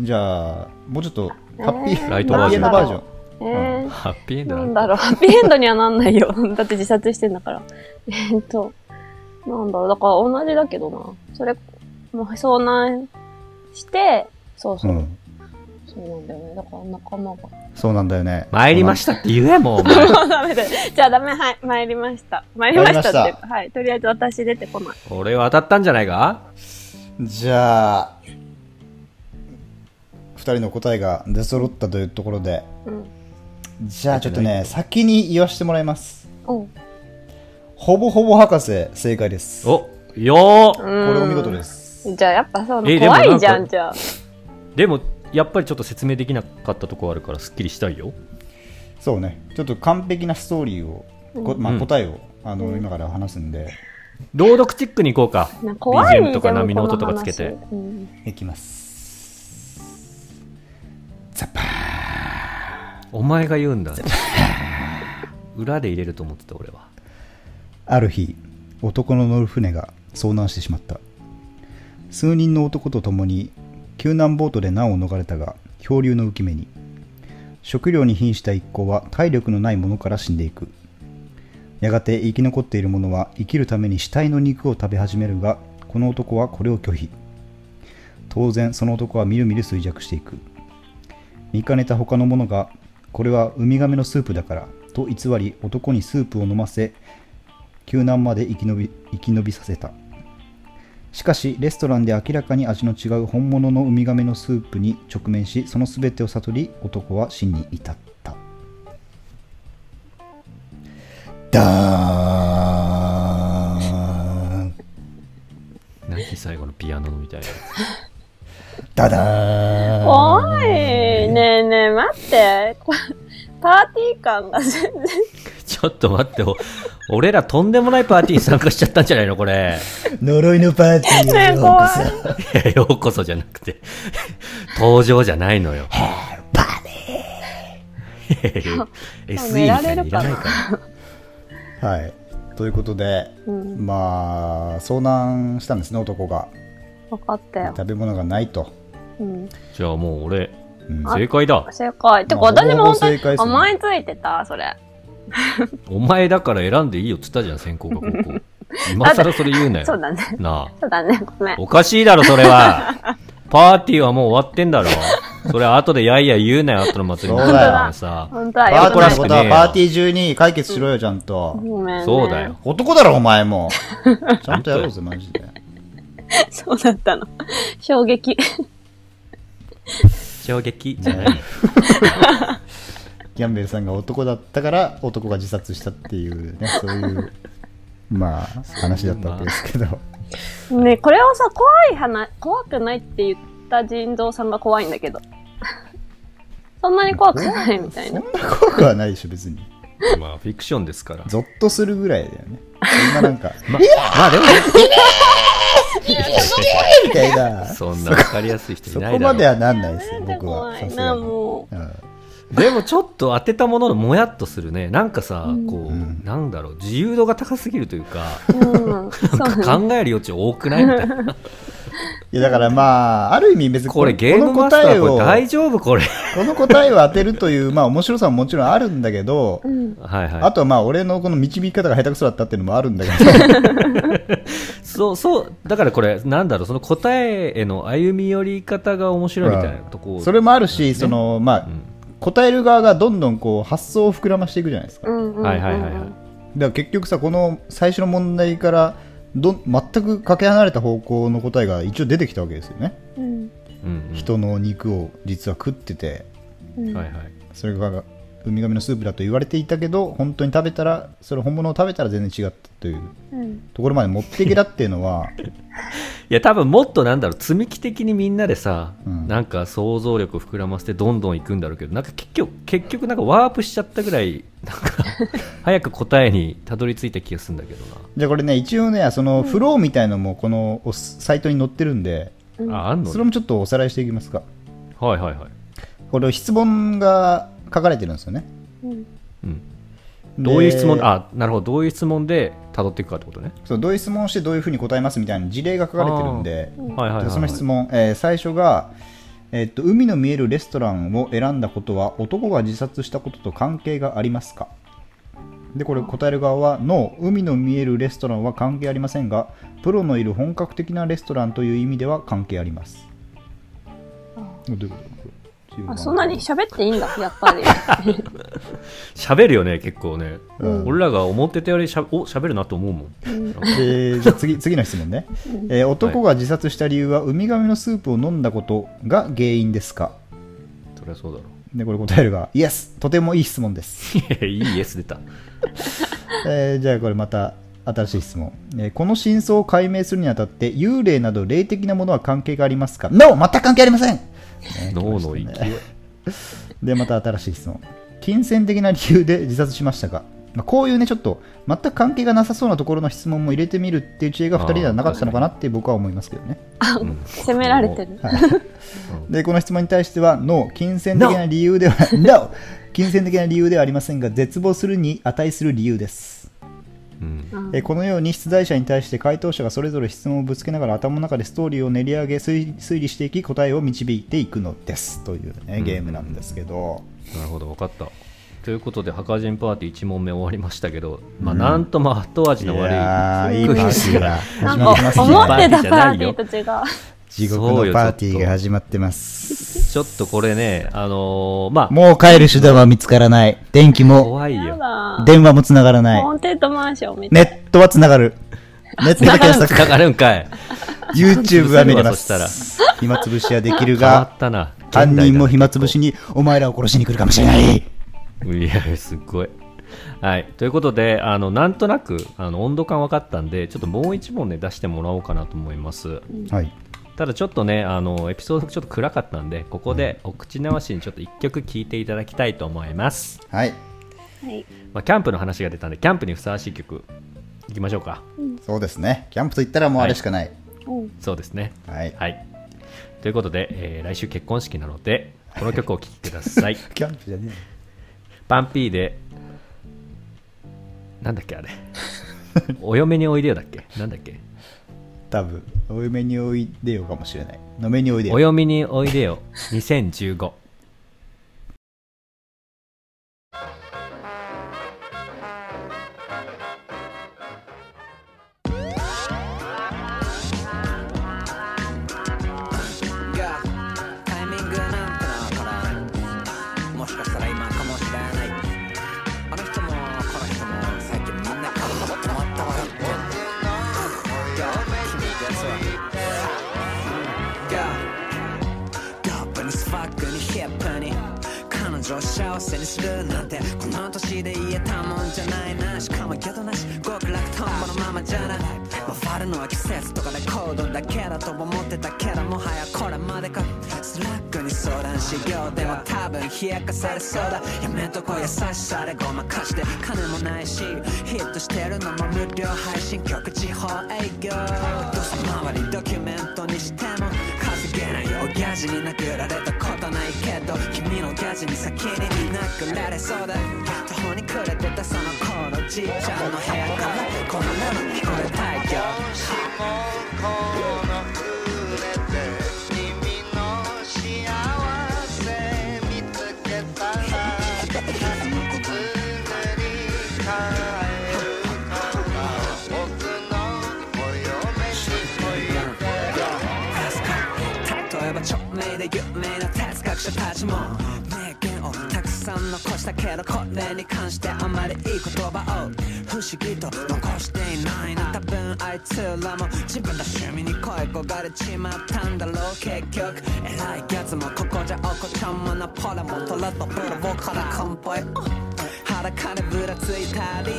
Speaker 2: じゃあもうちょっとハッピー、
Speaker 3: えー
Speaker 1: ライト
Speaker 2: ハッピーエンドバージョン。
Speaker 3: えー、
Speaker 1: ハッピーエンド
Speaker 3: なんだろう、ハッピーエンドにはなんないよ。だって自殺してんだから。えーっと、なんだろう、だから同じだけどな。それ、もう遭難して、そうそう。う、
Speaker 2: ん
Speaker 3: そうなんだよね。だから仲間が。
Speaker 2: そうなんだよね
Speaker 1: 参りましたって言えもう (laughs)
Speaker 3: ダメだよ。じゃあダメ、はい、参りました。参りましたってはい、とりあえず私出てこない。
Speaker 1: 俺は当たったんじゃないか？
Speaker 2: じゃあ2人の答えが出揃ったというところで
Speaker 3: うん。
Speaker 2: じゃあちょっとね先に言わせてもらいますほぼほぼ博士正解ですこ
Speaker 1: およー
Speaker 3: こ
Speaker 2: れお見事です
Speaker 3: じゃあやっぱそう
Speaker 1: えでも
Speaker 3: 怖いじゃ
Speaker 1: ん、
Speaker 3: じゃあ。
Speaker 1: でもやっぱりちょっと説明できなかったとこあるからすっきりしたいよ。
Speaker 2: そうね。ちょっと完璧なストーリーを、こまあ、
Speaker 1: うん。
Speaker 2: 答えをあの今から話すんで。
Speaker 1: 朗読チックに行こうか。
Speaker 3: な怖い
Speaker 1: BGM とか波の音とかつけて。
Speaker 3: うん。
Speaker 2: いきます。ザパー。
Speaker 1: お前が言うんだ。裏で入れると思ってた俺は。
Speaker 2: ある日男の乗る船が遭難してしまった。数人の男と共に救難ボートで難を逃れたが漂流の浮き目に。食料に瀕した一行は体力のない者から死んでいく。やがて生き残っている者は生きるために死体の肉を食べ始めるがこの男はこれを拒否。当然その男はみるみる衰弱していく。見かねた他の者がこれはウミガメのスープだからと偽り男にスープを飲ませ救難まで生き延び生き延びさせた。しかしレストランで明らかに味の違う本物のウミガメのスープに直面しその全てを悟り男は死に至った。ダーン。
Speaker 1: 何最後のピアノのみたいな。
Speaker 2: ダダーン。
Speaker 3: おい、ねえねえ、待って。こパーティー感が全然。(laughs)
Speaker 1: ちょっと待ってお俺らとんでもないパーティーに参加しちゃったんじゃないのこれ。
Speaker 2: 呪いのパーティーようこそ
Speaker 1: いやようこそじゃなくて。登場じゃないのよ。
Speaker 2: バネ
Speaker 1: いやいや SE みたいにい
Speaker 3: れるからな
Speaker 1: ないから。
Speaker 2: はい。ということで、
Speaker 3: うん、
Speaker 2: まあ遭難したんですね男が。
Speaker 3: 分かったよ。
Speaker 2: 食べ物がないと、
Speaker 3: うん。
Speaker 1: じゃあもう俺
Speaker 2: うん
Speaker 1: 正解だ
Speaker 3: 正解。てか、
Speaker 2: まあ
Speaker 3: 私も本当に甘えついてた、それ。(laughs)
Speaker 1: お前だから選んでいいよっつったじゃん先行か高校今更それ言うなよ
Speaker 3: そうだね。
Speaker 1: なあ
Speaker 3: そうだね。ごめん。
Speaker 1: おかしいだろそれはパーティーはもう終わってんだろそれ後でやいや言うなよ後の祭り
Speaker 2: そうだよ
Speaker 1: お前さ
Speaker 3: 本当は
Speaker 2: パーティーことはパーティー中に解決しろよちゃんと、
Speaker 3: ごめん、ね。
Speaker 1: そうだよ。
Speaker 2: 男だろお前も (laughs) ちゃんとやろうぜマジで
Speaker 3: そうだったの。衝撃。
Speaker 1: 衝撃。じゃない
Speaker 2: ギャンベルさんが男だったから男が自殺したっていうねそういうまあ話だったわけですけど。
Speaker 3: ねこれをさ、怖い話、怖くないって言った人造さんが怖いんだけど。そんなに怖くないみたいな。
Speaker 2: そんな怖くはないでしょ別に。
Speaker 1: まあフィクションですから。
Speaker 2: ゾッとするぐらいだよねそんななんか
Speaker 1: ままあでも
Speaker 2: みたいな。
Speaker 1: そんな分かりやすい人い
Speaker 2: そ
Speaker 1: ないだろ
Speaker 2: こまではなんないですよ僕は。さすがに、
Speaker 1: でもちょっと当てたもののもやっとするね。なんかさ、
Speaker 3: うん。
Speaker 1: こう、
Speaker 2: うん。
Speaker 1: なんだろう。自由度が高すぎるというか
Speaker 3: う。うん。
Speaker 1: なんか
Speaker 3: ね。
Speaker 1: 考える余地多くないみたいない
Speaker 2: いやだからまあある意味別に
Speaker 1: これゲームマスターこれ大丈夫？これ。
Speaker 2: この答えを当てるというまあ面白さももちろんあるんだけど、
Speaker 3: うん。
Speaker 1: はいはい。
Speaker 2: あとはまあ俺のこの導き方が下手くそだったっていうのもあるんだけど。(laughs)
Speaker 1: そうそうだからこれなんだろうその答えへの歩み寄り方が面白いみたいなとこ
Speaker 2: それもあるし、そのまあ、
Speaker 1: ん
Speaker 2: 答える側がどんどんこう発想を膨らましていくじゃないですか。
Speaker 1: はいはいはいは
Speaker 2: 結局さこの最初の問題からど全くかけ離れた方向の答えが一応出てきたわけですよね、
Speaker 3: うん。
Speaker 2: 人の肉を実は食ってて
Speaker 3: うん。
Speaker 1: はいはい
Speaker 2: それがウミガメのスープだと言われていたけど本当に食べたらそれ本物を食べたら全然違ったという。ところまで持っていけたっていうのは
Speaker 1: いや多分もっとなんだろう積み木的にみんなでさ、
Speaker 2: うん
Speaker 1: なんか想像力を膨らませてどんどんいくんだろうけどなんか結局結局なんかワープしちゃったぐらいなんか早く答えにたどり着いた気がするんだけどな
Speaker 2: じゃあこれね一応ねそのフローみたいのもこのサイトに載ってるんで
Speaker 3: うん
Speaker 1: ああんの
Speaker 2: それもちょっとおさらいしていきますか
Speaker 1: はいはいはい
Speaker 2: これ質問が書かれてるんですよね。
Speaker 3: うん。
Speaker 1: うん。どういう質問
Speaker 2: で
Speaker 1: あなるほど。どういう質問で辿っていくかってことね。
Speaker 2: そうどういう質問をしてどういうふうに答えますみたいな事例が書かれてるんで
Speaker 1: はいはいはい、はい、
Speaker 2: でその質問、えー最初が、えっと海の見えるレストランを選んだことは男が自殺したことと関係がありますか？でこれ答える側は「ノー海の見えるレストランは関係ありませんがプロのいる本格的なレストランという意味では関係あります」どういうこと？
Speaker 3: あ、そんなに喋っていいんだ、やっぱり。(laughs)
Speaker 1: 喋るよね結構ね、
Speaker 2: うん。
Speaker 1: 俺らが思ってたよりしゃお喋るなと思うもん。
Speaker 2: でじゃあ次次の質問ね、えー男が自殺した理由はウミガメのスープを飲んだことが原因ですか？
Speaker 1: そりゃそうだろ。
Speaker 2: でこれ答えるがイエスとてもいい質問です。
Speaker 1: いいイエス出た。(laughs)
Speaker 2: えーじゃあこれまた新しい質問、えーこの真相を解明するにあたって幽霊など霊的なものは関係がありますか ?NO! 全く関係ありません、ね。
Speaker 1: 脳の勢い、
Speaker 2: でまた新しい質問。金銭的な理由で自殺しましたか、まあ、こういうねちょっと全く関係がなさそうなところの質問も入れてみるっていう知恵が2人ではなかったのかなって僕は思いますけどね。
Speaker 1: うん。
Speaker 3: 責められてる。
Speaker 2: でこの質問に対しては NO! 金銭的な理由では NO! 金銭的な理由ではありませんが絶望するに値する理由です
Speaker 1: うん
Speaker 2: えーこのように出題者に対して回答者がそれぞれ質問をぶつけながら頭の中でストーリーを練り上げ推理推理していき答えを導いていくのです。という、ね、ゲームなんですけど、
Speaker 1: なるほど分かった。ということで墓人パーティー1問目終わりましたけど、まあ、なんとも後味の悪い
Speaker 2: いやーいい
Speaker 1: クイズが
Speaker 2: 始まってます
Speaker 3: か、思って
Speaker 2: ね
Speaker 3: たパーティーと違う。
Speaker 2: 地獄のパーティーが始まってます。
Speaker 1: ちょっとこれねあのーまあ
Speaker 2: もう帰る手段は見つからない。電気も
Speaker 3: や
Speaker 1: 怖いよ。
Speaker 3: だ。
Speaker 2: 電話もつながらない。
Speaker 3: ホーンテッドマンションみたい
Speaker 2: ネットはつながる。ネットで検索。
Speaker 1: かかるんかい。
Speaker 2: YouTube は見れます。暇つぶしはできる
Speaker 1: 変わ
Speaker 2: が
Speaker 1: ったな。
Speaker 2: 犯人も暇つぶ
Speaker 1: し
Speaker 2: しにお前らを殺しに来るかもしれない。
Speaker 1: いやすっごい。はい、ということであのなんとなくあの温度感分かったんでちょっともう一問ね出してもらおうかなと思います。
Speaker 2: はい
Speaker 1: ただちょっとねあのエピソードちょっと暗かったんでここでお口直しにちょっと一曲聴いていただきたいと思います、
Speaker 2: はい。
Speaker 3: な。はい。
Speaker 1: まあ、キャンプの話が出たんでキャンプにふさわしい曲いきましょうか。
Speaker 2: そうですね。キャンプといったらもうあれしかない。
Speaker 3: う。ん。
Speaker 1: そうですね。
Speaker 2: はい、
Speaker 1: はい。ということで、えー来週結婚式なのでこの曲を聴いてください。(laughs)
Speaker 2: キャンプじゃね
Speaker 1: パンピーでなんだっけあれ。(laughs) お嫁においでよだっけ？なんだっけ？
Speaker 2: え多分。お嫁においでよかもしれない。飲めにおいでよ。
Speaker 1: お嫁においでよ。2015
Speaker 4: 幸せにするなんてこの年で言えたもんじゃないなしかもギャドなし極楽とんぼのままじゃないまあファルのは季節とかでコードだけだと思ってたけどもはやこれまでかスラックに相談しようでも多分冷やかされそうだやめとこう優しさでごまかして金もないしヒットしてるのも無料配信曲地方営業どうせ周りドキュメントにしても稼げないよギャジに殴られたことないけど君のギャジに先に見なくなれそうだ。途方に暮れてたその頃じいちゃんの部屋からこのなの聞こえたいよ。者たちも名言をたくさん残したけどこれに関してあまりいい言葉を不思議と残していないな多分あいつらも自分の趣味に恋焦がれちまったんだろう結局偉いやつもここじゃお子ちゃんもナポレモンとレッドブルをから乾杯裸でぶらついたり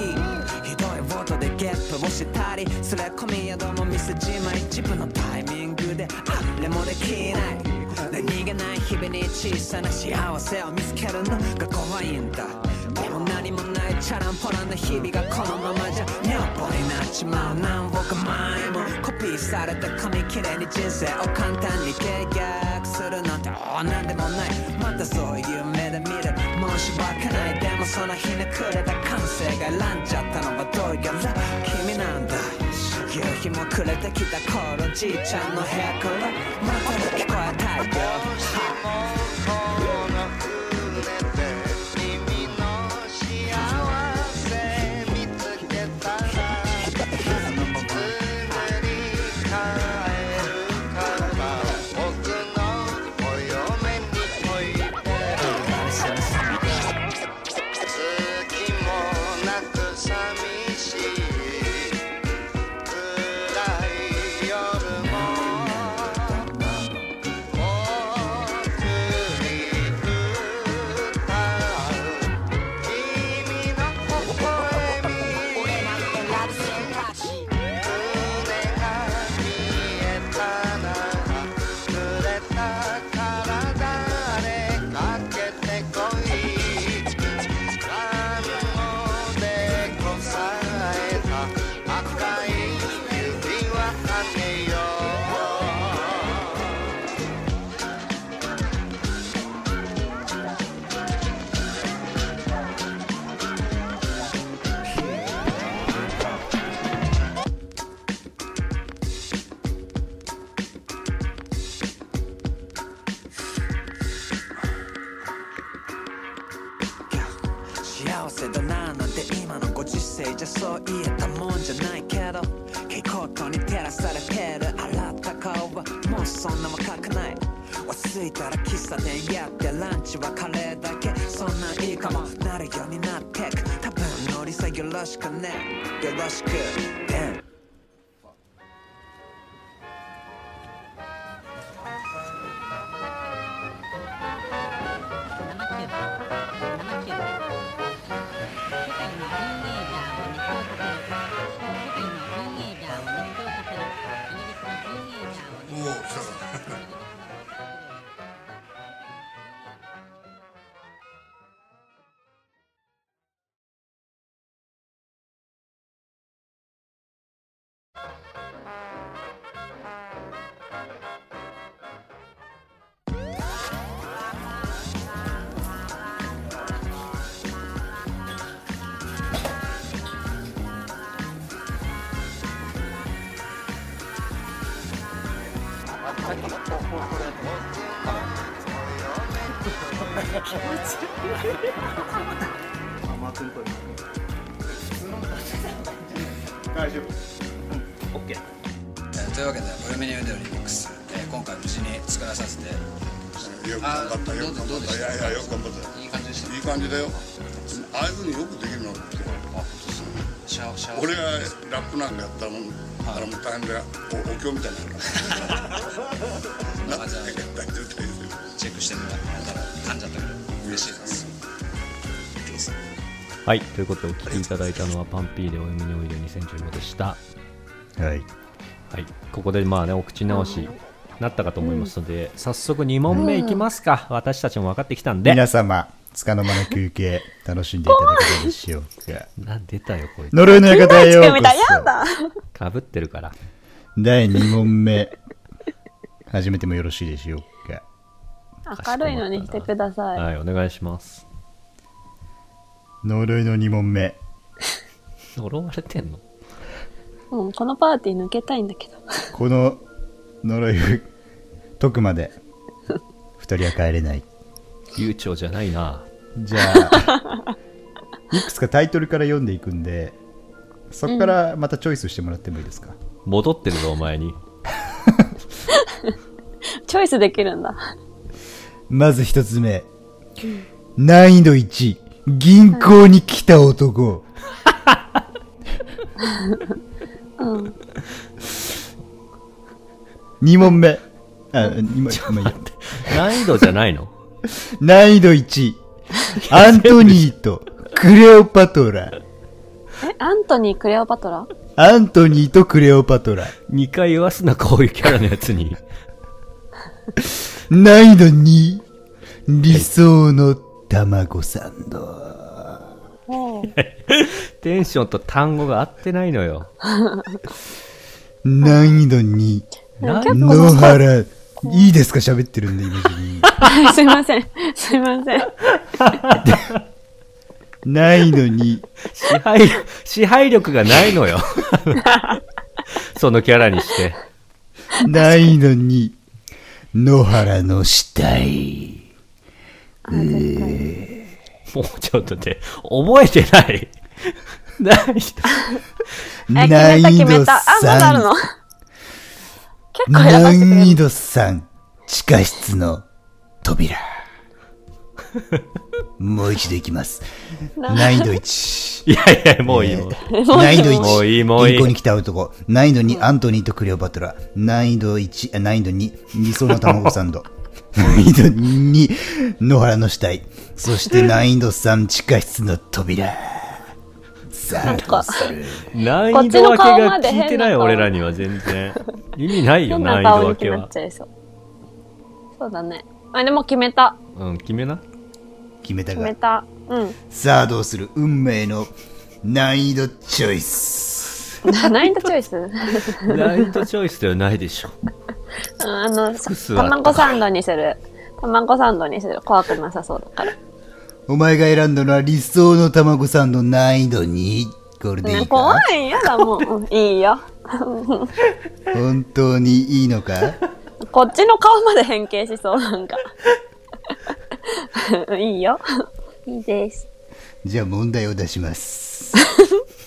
Speaker 4: ひどい音でゲップをしたりすれ込み宿も見せじまい自分のタイミングであれもできない気ない日々に小さな幸せを見つけるのが怖いんだ。でも何もないチャランポランな日々がこのままじゃ女房になっちまう何億枚もコピーされた紙切れに人生を簡単に契約するなんておなんでもない。またそういう目で見る。申し訳ない。でもそのひねくれた感性が選んじゃったのはどうやら君なんだ。夕日も暮れてきた頃じいちゃんの部屋から。また聞こノリさよろしくねよろしく Damn
Speaker 1: はい、ということでお聞きいただいたのはパンピーでお読みにおいで2015でした。
Speaker 2: はい
Speaker 1: はい、ここでまあね、お口直しなったかと思いますので、早速2問目いきますか。私たちも分かってきたんで。
Speaker 2: 皆様つかの間の休憩楽しんでいただけたでしょうか (laughs)
Speaker 1: な出たよ、こいつ。
Speaker 2: 呪いの館へようこ
Speaker 3: みたいやだ
Speaker 2: そ
Speaker 1: かぶってるから。
Speaker 2: 第2問目始めてもよろしいでしょうか
Speaker 3: 明るいのにしてください。
Speaker 1: はい、お願いします。
Speaker 2: 呪いの2問目
Speaker 1: 呪われてんの？
Speaker 3: うん、このパーティー抜けたいんだけど。
Speaker 2: この呪いを解くまで2人は帰れない
Speaker 1: 悠長じゃないな。
Speaker 2: じゃあいくつかタイトルから読んでいくんでそこからまたチョイスしてもらってもいいですか、
Speaker 1: 戻ってるぞ、お前に。(laughs)
Speaker 3: チョイスできるんだ。
Speaker 2: まず一つ目。難易度1。銀行に来た男。
Speaker 3: うん。
Speaker 2: 二問目。あ、今、今いいや
Speaker 1: 難易度じゃないの？
Speaker 2: 難易度1。アントニーとクレオパトラ。
Speaker 3: え、アントニー・クレオパトラ？
Speaker 2: アントニーとクレオパトラ。
Speaker 1: 2回言わすな、こういうキャラのやつに。
Speaker 2: 難易度2。理想の卵サンド。(laughs)
Speaker 1: テンションと単語が合ってないのよ。(laughs)
Speaker 2: 難易度2。
Speaker 1: な
Speaker 3: 結構
Speaker 2: 野原。いいですか？喋ってるんで、今中に。
Speaker 3: は (laughs) いすいません。すいません。
Speaker 2: 難易度2。
Speaker 1: 支配、支配力がないのよ。そのキャラにして。
Speaker 2: 難易度2。野原の死体。
Speaker 1: もうちょっと待って、覚えてない。難易度
Speaker 3: え、決めた決めた。あ、まだあるの。
Speaker 2: 難易度3。地下室の扉。(laughs) もう一度いきます。難易度1。(laughs)
Speaker 1: いやいや、もういいよ。
Speaker 2: 難易度1。
Speaker 1: もういいもういい
Speaker 2: 銀行に来た男。難易度2、アントニーとクレオパトラ。難易度1、あ難易度2、理想の卵サンド。難易度2、野原の死体。そして難易度3、地下室の扉。さあ、どうする？
Speaker 1: 難易度分けが聞いてない俺らには全然。意味ないよ、
Speaker 3: 変
Speaker 1: 難易度分けは
Speaker 3: な顔になっ。ちゃいそう。そうだね。あ、でも決めた。
Speaker 1: うん、決めな。
Speaker 2: 決めたが。
Speaker 3: 決めた。うん。
Speaker 2: さあ、どうする？運命の難易度チョイス。(laughs)
Speaker 3: 難易度チョイス？(laughs)
Speaker 1: 難易度チョイスではないでしょ。
Speaker 3: うんあの、卵サンドにする。卵サンドにする。怖くなさそうだから。
Speaker 2: お前が選んだのは理想の卵サンド難易度2。これでい
Speaker 3: ね
Speaker 2: いか？
Speaker 3: 怖い。やだ、もう。うんいいよ。
Speaker 2: 本当にいいのか？
Speaker 3: こっちの顔まで変形しそう、なんか。いいよ。いいです。
Speaker 2: じゃあ問題を出します。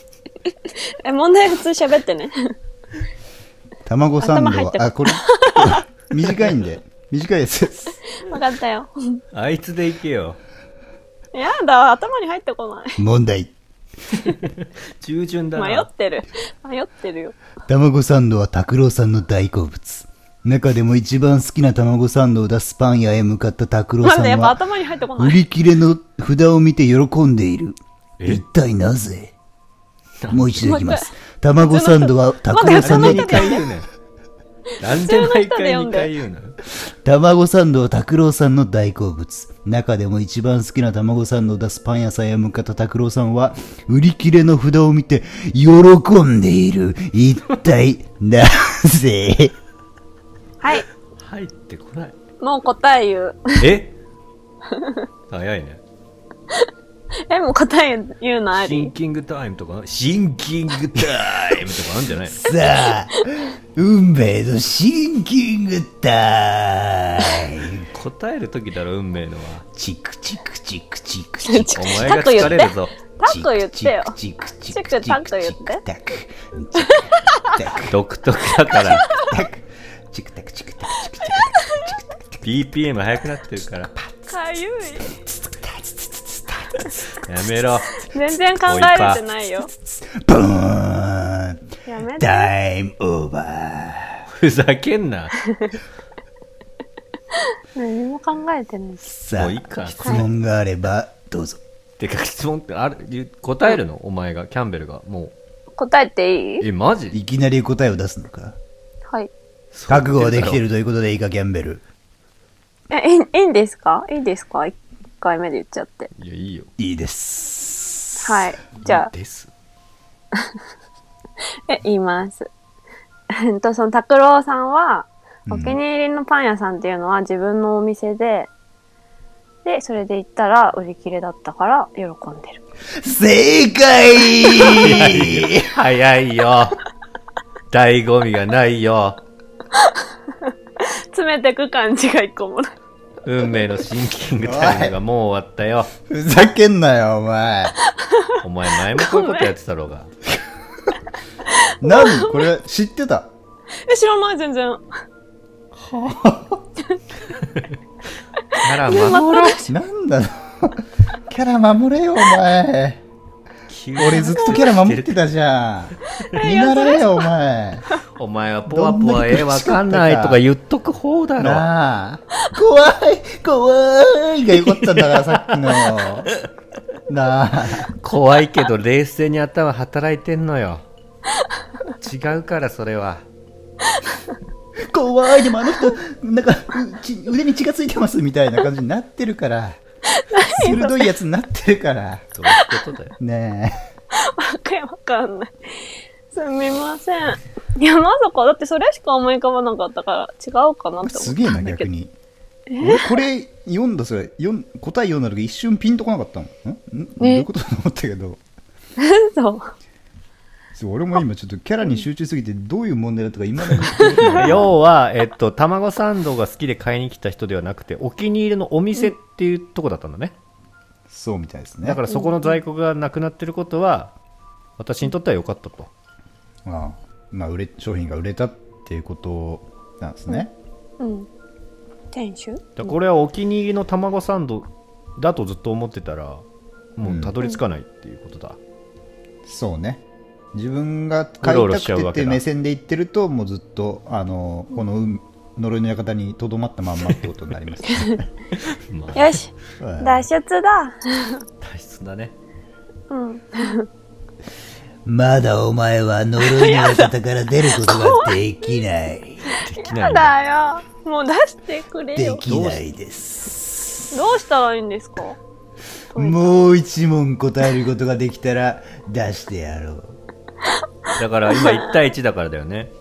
Speaker 2: (laughs)
Speaker 3: え、問題普通喋ってね。
Speaker 2: 卵サンドは、あ、これ、(laughs) 短いんで、短いやつです。(laughs)
Speaker 3: わかったよ。
Speaker 1: あいつでいけよ。
Speaker 3: やだ、頭に入ってこない。
Speaker 2: 問題。(laughs)
Speaker 1: 従順だな。
Speaker 3: 迷ってる。迷ってるよ。
Speaker 2: 卵サンドは拓郎さんの大好物。中でも一番好きな卵サンドを出すパン屋へ向かった拓郎
Speaker 3: なんでやっぱ
Speaker 2: さんは、
Speaker 3: 頭に入ってこない？
Speaker 2: 売り切れの札を見て喜んでいる。
Speaker 1: え？
Speaker 2: 一体なぜ？もう一度いきます。卵サンドは拓郎さんの
Speaker 1: なんで2回言うねん。なんで毎回2回言うの
Speaker 2: 卵サンドは拓郎さんの大好物。中でも一番好きな卵サンドを出すパン屋さんへ向かった拓郎さんは、売り切れの札を見て喜んでいる。一体なぜ？
Speaker 3: はい。
Speaker 1: 入ってこない。
Speaker 3: もう答え言う。
Speaker 1: え？(laughs) 早いね。(laughs)
Speaker 3: え、もう答え言うのあり？
Speaker 1: シンキングタイムとか、シンキングタイムとかあるんじゃない？の (laughs)
Speaker 2: さあ、運命のシンキングタイム。
Speaker 1: 答える時だろ、運命のは。
Speaker 2: チクチクチクチクチク。
Speaker 1: お前が疲れるぞ。
Speaker 3: タコ言ってよ。
Speaker 2: チクチ
Speaker 3: チ
Speaker 2: ク
Speaker 3: クタコ言って
Speaker 2: チクタク。タク
Speaker 1: 独特だから。
Speaker 2: タク。チクタクチクタクチクタク。
Speaker 1: BPM 速くなってるから。
Speaker 3: かゆい。(laughs)
Speaker 1: やめろ。
Speaker 3: 全然考えれてないよ。
Speaker 2: ブーン
Speaker 3: やめて。
Speaker 2: タイムオーバー。
Speaker 1: ふざけんな。
Speaker 3: 何も考えてない。
Speaker 2: さあ、
Speaker 1: いいか
Speaker 2: 質問があればどうぞ。
Speaker 1: てか質問ってある答えるの？お前が、キャンベルが。も
Speaker 3: 答えていい？
Speaker 1: う。え、マジ？
Speaker 2: いきなり答えを出すのか？
Speaker 3: はい。
Speaker 2: 覚悟はできてるということでいいか、ギャンベル。
Speaker 3: え、いいんですか？いいですか？一回目で言っちゃって。
Speaker 1: いや、いいよ。
Speaker 2: いいです。
Speaker 3: はい。じゃあ、
Speaker 1: です。(laughs)
Speaker 3: え、言います。(laughs) えっと、その拓郎さんは、お気に入りのパン屋さんっていうのは自分のお店で、で、それで行ったら売り切れだったから喜んでる。
Speaker 2: 正解 (laughs)
Speaker 1: 早いよ。醍醐味がないよ。
Speaker 3: 詰めてく感じが一個もない。
Speaker 1: 運命のシンキングタイムがもう終わったよ。
Speaker 2: ふざけんなよ、お前。
Speaker 1: お前前もこういうことやってたろうが。
Speaker 2: 何これ知ってた？
Speaker 3: え、知らない、全然。(laughs)
Speaker 1: ャラ守ろう。
Speaker 2: なんだろう。キャラ守れよ、お前。俺ずっとキャラ守ってたじゃん。見習えよ、お前。
Speaker 1: お前はポワポワえわかんないとか言っとく方だろ。
Speaker 2: なあ。怖い、怖いがよかったんだから、さっきの。なあ。
Speaker 1: 怖いけど冷静に頭働いてんのよ。違うからそれは。
Speaker 2: 怖い、でもあの人、なんか、腕に血がついてますみたいな感じになってるから。鋭いやつになってるから。
Speaker 1: そういうことだよ。
Speaker 2: ね
Speaker 3: わけわかんない。すみません。いや、まさか、だってそれしか思い浮かばなかったから、違うかなっ
Speaker 2: え。
Speaker 3: て思
Speaker 2: すげえな、
Speaker 3: ったんだけど。
Speaker 2: 逆に。俺、これ読んだ、それ、読ん答え読んだ時一瞬ピンとこなかったの。んん？どういうことと思ったけど。
Speaker 3: そう。
Speaker 2: そう俺も今ちょっとキャラに集中しすぎてどういう問題だとか今だに (laughs)
Speaker 1: 要は、えっと、卵サンドが好きで買いに来た人ではなくて、お気に入りのお店っていうとこだったんだね。
Speaker 2: そうみたいですね
Speaker 1: だからそこの在庫がなくなってることは、私にとっては良かったと。
Speaker 2: ああまあ売れ商品が売れたっていうことなんですね、
Speaker 3: うん。店主？
Speaker 1: だからこれはお気に入りの卵サンドだとずっと思ってたら、もうたどり着かないっていうことだ。
Speaker 2: そうね。自分が買いたくてっ
Speaker 1: しちゃうわけだ。
Speaker 2: て目線で言ってるともうずっとあのこのうん呪いの館にとどまったまんまって (laughs) ことになります。ね
Speaker 1: まあ、
Speaker 3: よし。
Speaker 2: はい
Speaker 3: 脱出だ。
Speaker 1: 大切だね。
Speaker 3: うん。
Speaker 2: まだお前は呪いの館から出ることができない
Speaker 1: できないんだ。
Speaker 3: だよ。もう出してくれよ。
Speaker 2: ないです
Speaker 3: どうしたらいいんですか？
Speaker 2: もう一問答えることができたら出してやろう
Speaker 1: だから今1対1だからだよね。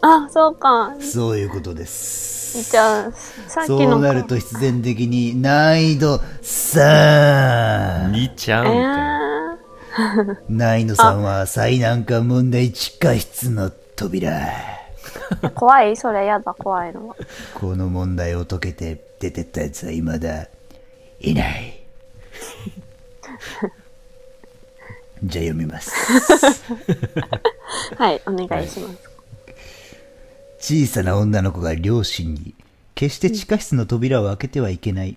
Speaker 3: あ、そうか。
Speaker 2: そういうことです
Speaker 3: じゃあ、さっき
Speaker 2: そう
Speaker 3: の。
Speaker 2: なると必然的に難易度3
Speaker 1: 2ちゃうん
Speaker 3: え
Speaker 1: かい。
Speaker 3: ー、
Speaker 2: 難易度3は最難関問題地下室の扉
Speaker 3: 怖いそれやだ、怖いのは。
Speaker 2: この問題を解けて出てったやつは未だいない。(laughs) じゃあ読みます。
Speaker 3: はい、お願いします。
Speaker 2: 小さな女の子が両親に決して地下室の扉を開けてはいけない。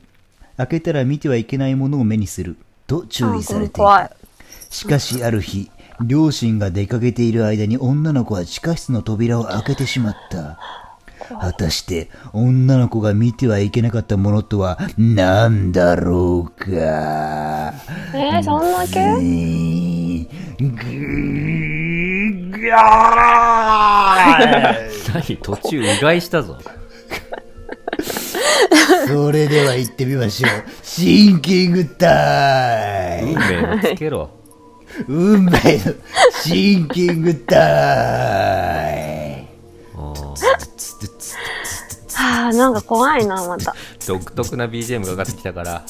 Speaker 2: 開けたら見てはいけないものを目にすると注意されてい
Speaker 3: 怖い。
Speaker 2: たしかしある日両親が出かけている間に女の子は地下室の扉を開けてしまった果たして女の子が見てはいけなかったものとは何だろうか
Speaker 3: えー、そんだけ？
Speaker 2: ぐーがー
Speaker 1: 何途中うがいしたぞ。
Speaker 2: それでは行ってみましょう。シンキングタイ
Speaker 1: 運
Speaker 2: ム
Speaker 1: 命をつけろ。
Speaker 2: 運命のシンキングタイム
Speaker 1: うん
Speaker 3: はあ、なんか怖いな、また。
Speaker 1: 独特な BGM がかかってきたから。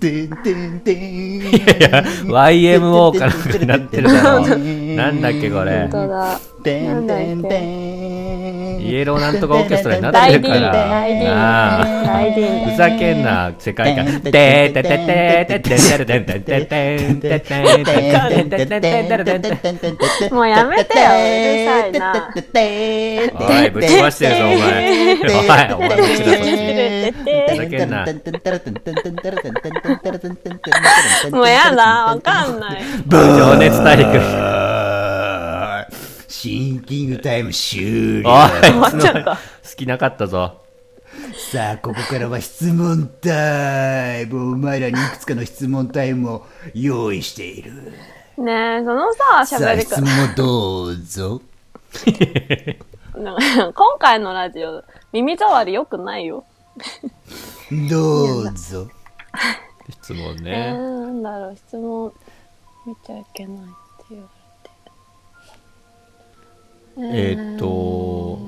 Speaker 2: てんてんてん
Speaker 1: YMO からに (laughs) なってるだろ。なんだっけこれ
Speaker 3: 本。当だ。
Speaker 2: てんてんてん
Speaker 1: イエローなんとかオーケストラになってるから。(laughs) あふざけんな、世界観。てててててててててててててて
Speaker 3: もうやめてよ、うるさいな。
Speaker 1: おい、ぶち壊してるぞ、お前。おい、お前、ぶちだ、そっち。ふざけんな。
Speaker 3: もうやだ、わかんない。
Speaker 1: 情熱大陸。
Speaker 2: シンキングタイム終了
Speaker 1: おい、(laughs)
Speaker 3: 終わっちゃった。
Speaker 1: 好きなかったぞ。
Speaker 2: さあここからは質問タイムお前らにいくつかの質問タイムを用意している
Speaker 3: ねえ、そのさ、
Speaker 2: さ
Speaker 3: 喋り方
Speaker 2: あ質問。をどうぞ
Speaker 3: なんか今回のラジオ、耳障り良くないよ。
Speaker 2: どうぞ (laughs)
Speaker 1: 質問
Speaker 3: えー、
Speaker 1: ね。
Speaker 3: なんだろう、質問見ちゃいけない
Speaker 1: えーっと、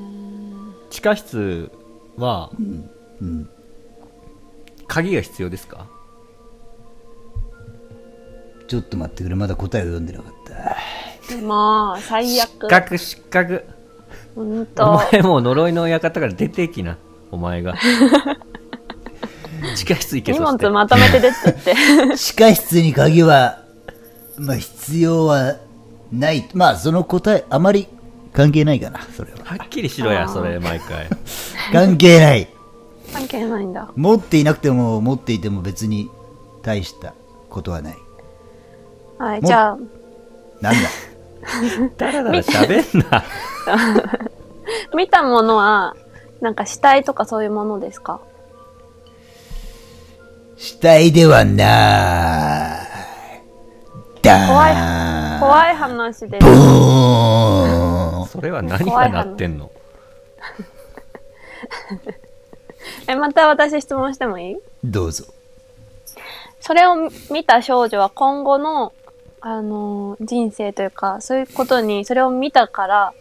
Speaker 1: 地下室は、
Speaker 2: うん
Speaker 1: 鍵が必要ですか？
Speaker 2: ちょっと待ってくれまだ答えを読んでなかった
Speaker 3: もう、最悪。
Speaker 1: 失格、失格。お。前もう呪いの館から出てきな。お前が。(laughs) 地下室行け
Speaker 3: 荷
Speaker 1: そして
Speaker 3: 物まとめて出っつって。(laughs)
Speaker 2: 地下室に鍵はまあ必要はないまあその答えあまり関係ないかなそれは。
Speaker 1: はっきりしろや、それ、毎回。(laughs)
Speaker 2: 関係ない。
Speaker 3: 関係ないんだ。
Speaker 2: 持っていなくても持っていても別に大したことはない。
Speaker 3: はい、
Speaker 2: も
Speaker 3: じゃあ、
Speaker 2: なんだ？
Speaker 1: だらだら喋んな。(laughs)
Speaker 3: 見たものは、なんか死体とかそういうものですか？
Speaker 2: 死体ではない。だ
Speaker 3: 怖い怖い話で
Speaker 2: ボーン
Speaker 1: それは何がなってんの？(laughs)
Speaker 3: え、また私質問してもいい？
Speaker 2: どうぞ。
Speaker 3: それを見た少女は今後の、あのー人生というか、そういうことに、それを見たから、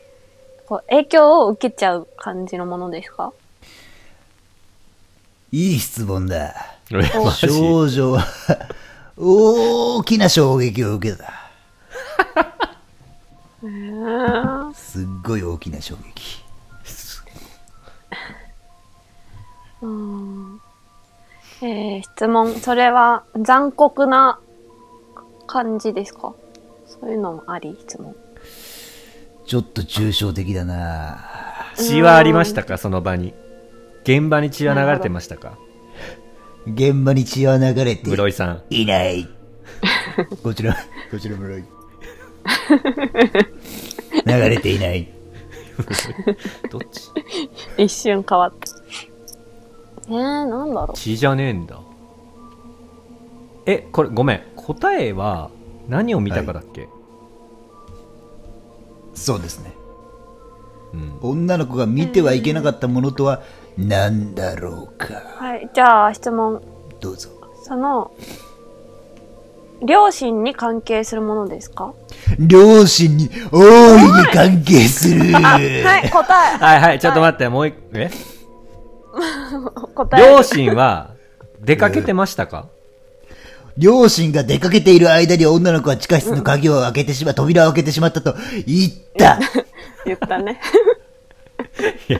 Speaker 3: こう影響を受けちゃう感じのものですか？
Speaker 2: いい質問だ。(laughs) 少女は大きな衝撃を受けた。すっごい大きな衝撃
Speaker 3: うんえー、質問。それは残酷な感じですか？そういうのもあり質問。
Speaker 2: ちょっと抽象的だな
Speaker 1: 血はありましたか？その場に。現場に血は流れてましたか？
Speaker 2: 現場に血は流れて
Speaker 1: 室井さん。
Speaker 2: いないこちらこちら室井流れていない (laughs)
Speaker 1: どっち？
Speaker 3: 一瞬変わった。えー、なんだろ
Speaker 1: 血じゃねえんだ。え、これごめん。答えは何を見たかだっけ、
Speaker 2: そうですね
Speaker 1: うん。
Speaker 2: 女の子が見てはいけなかったものとは何だろうか
Speaker 3: う。はい、じゃあ質問。
Speaker 2: どうぞ
Speaker 3: その、両親に関係するものですか？
Speaker 2: 両親に大いに関係する (laughs)
Speaker 3: あ、はい、答え。(laughs)
Speaker 1: はいはい、ちょっと待って、もう一個、え？(laughs)
Speaker 3: 答え。
Speaker 1: 両親は出かけてましたか、
Speaker 2: 両親が出かけている間に女の子は地下室の鍵を開けてしま、扉を開けてしまったと言った。
Speaker 3: 言ったね。
Speaker 1: いや、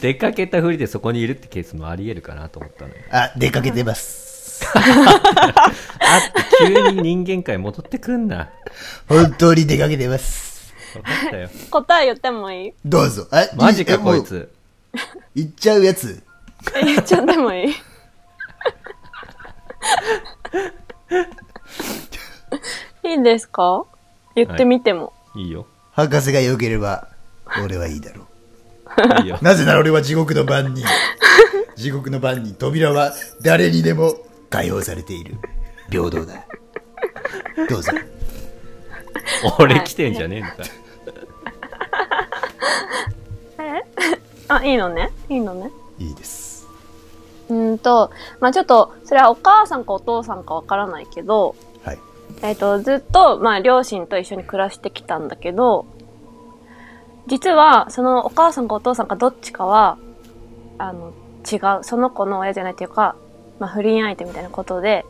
Speaker 1: 出かけたふりでそこにいるってケースもあり得るかなと思ったのよ。
Speaker 2: あ、出かけてます。
Speaker 1: あ急に人間界戻ってくんな。
Speaker 2: 本当に出かけてます。
Speaker 1: 分かったよ。
Speaker 3: 答え言ってもいい？
Speaker 2: どうぞ。あ
Speaker 1: マジかこいつ。
Speaker 2: 言っちゃうやつ。
Speaker 3: え言っちゃってもいい？いいんですか？言ってみても。
Speaker 1: いいよ。
Speaker 2: 博士が良ければ、俺はいいだろ
Speaker 1: いいよ
Speaker 2: う。(laughs) なぜなら俺は地獄の番人。地獄の番人。扉は誰にでも解放されている。平等だ。どうぞ。
Speaker 1: 俺来てんじゃねえんだ。(laughs)
Speaker 3: あ、いいのね？いいのね？
Speaker 2: いいです。
Speaker 3: うーんと、まあちょっと、それはお母さんかお父さんかわからないけど、
Speaker 2: はい。
Speaker 3: えっ、と、ずっと、まあ両親と一緒に暮らしてきたんだけど、実は、そのお母さんかお父さんかどっちかは、あの、違う。その子の親じゃないというか、まあ不倫相手みたいなことで、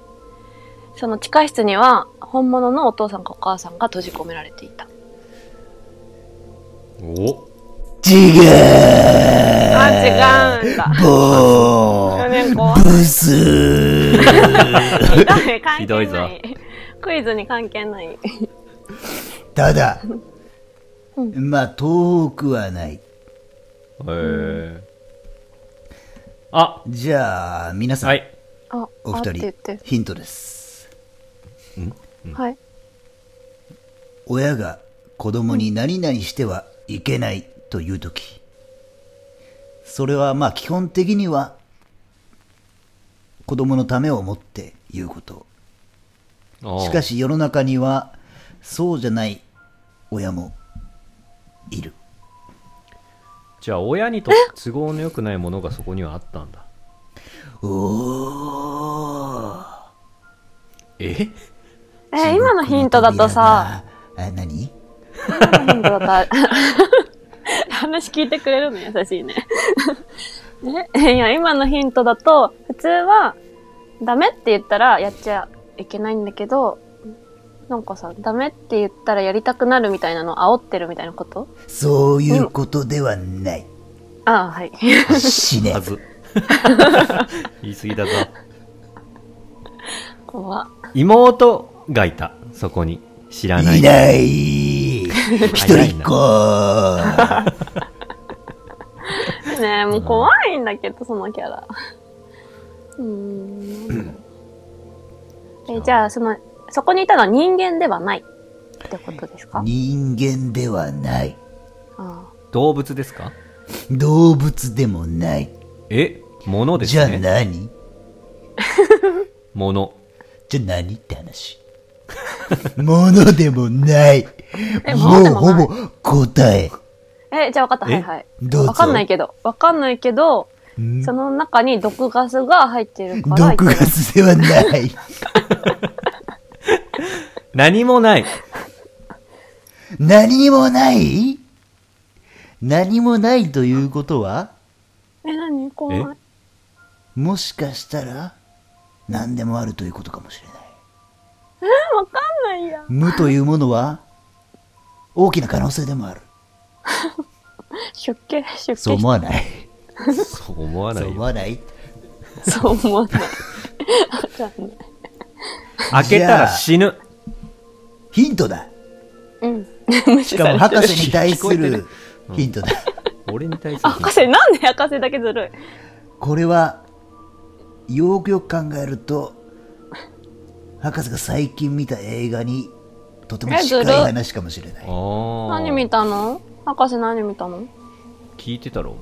Speaker 3: その地下室には本物のお父さんかお母さんが閉じ込められていた。
Speaker 1: お？
Speaker 2: 違う
Speaker 3: あ、違うんだ。
Speaker 2: ボーブスー
Speaker 3: ひどい、(laughs) 関係ない。
Speaker 1: ひどいぞ
Speaker 3: クイズに関係ない。
Speaker 2: ただ、まあ遠くはない。
Speaker 1: へえ。あ、
Speaker 2: じゃあ、皆さん、
Speaker 1: はい。
Speaker 3: あ、
Speaker 2: お二人
Speaker 3: て、。
Speaker 2: ヒントです。
Speaker 3: はい。
Speaker 2: 親が子供に何々してはいけないというとき、それはまあ基本的には子供のためを思って言うこと。しかし世の中にはそうじゃない親もいる。
Speaker 1: じゃあ親にとって都合の良くないものがそこにはあったんだ。
Speaker 2: おー。
Speaker 1: え？
Speaker 3: え、今のヒントだとさ、
Speaker 2: あ、何？
Speaker 3: 今のヒントだと、(laughs) 話聞いてくれるの優しいね。え、いや、今のヒントだと、普通は、ダメって言ったらやっちゃいけないんだけど、なんかさ、ダメって言ったらやりたくなるみたいなのを煽ってるみたいなこと？
Speaker 2: そういうことではない。
Speaker 3: ああ、はい。
Speaker 2: 死ね
Speaker 1: は。ず。(laughs) 言い過ぎだぞ。
Speaker 3: 怖っ
Speaker 1: 妹がいた。そこに。知らない。
Speaker 2: いない。一人っ子。(laughs)
Speaker 3: ねえ、もう怖いんだけど、そのキャラ。うーん。え、じゃあ、その、そこにいたのは人間ではないってことですか？
Speaker 2: 人間ではない。
Speaker 3: あ
Speaker 1: 動物ですか？
Speaker 2: 動物でもない。
Speaker 1: え物です
Speaker 2: じゃあ
Speaker 1: ね。
Speaker 2: 何？
Speaker 1: 物。
Speaker 2: じゃあ何って話？ものでもない。
Speaker 3: え物でもない
Speaker 2: もうほぼ答え。
Speaker 3: あえ、じゃあ分かった。
Speaker 1: え？
Speaker 3: はいはい。
Speaker 2: どうぞ
Speaker 3: わかんないけど。わかんないけど、
Speaker 2: ん？
Speaker 3: その中に毒ガスが入ってるから。
Speaker 2: 毒ガスではない。(laughs)
Speaker 1: 何もない。
Speaker 2: 何もない？何もないということは？
Speaker 3: え、何？怖い。
Speaker 2: もしかしたら何でもあるということかもしれない。
Speaker 3: え、わかんないや。
Speaker 2: 無というものは？大きな可能性でもある。(laughs)
Speaker 3: 出家、出家。
Speaker 2: そう思わない？
Speaker 1: そう思わな
Speaker 2: そう。思わない？
Speaker 3: そう思わない。わかんない。
Speaker 1: 開けたら死ぬ。
Speaker 2: ヒントだ。
Speaker 3: うん。(laughs)
Speaker 2: しかも。博士に対するヒントだ。
Speaker 1: 俺に対す
Speaker 3: あ、
Speaker 1: る。
Speaker 3: 博士、なんで博士だけずるい
Speaker 2: これは、よくよく考えると、博士が最近見た映画にとても近い話かもしれない。
Speaker 1: ああ。
Speaker 3: 何見たの？博士何見たの？
Speaker 1: 聞いてたろ、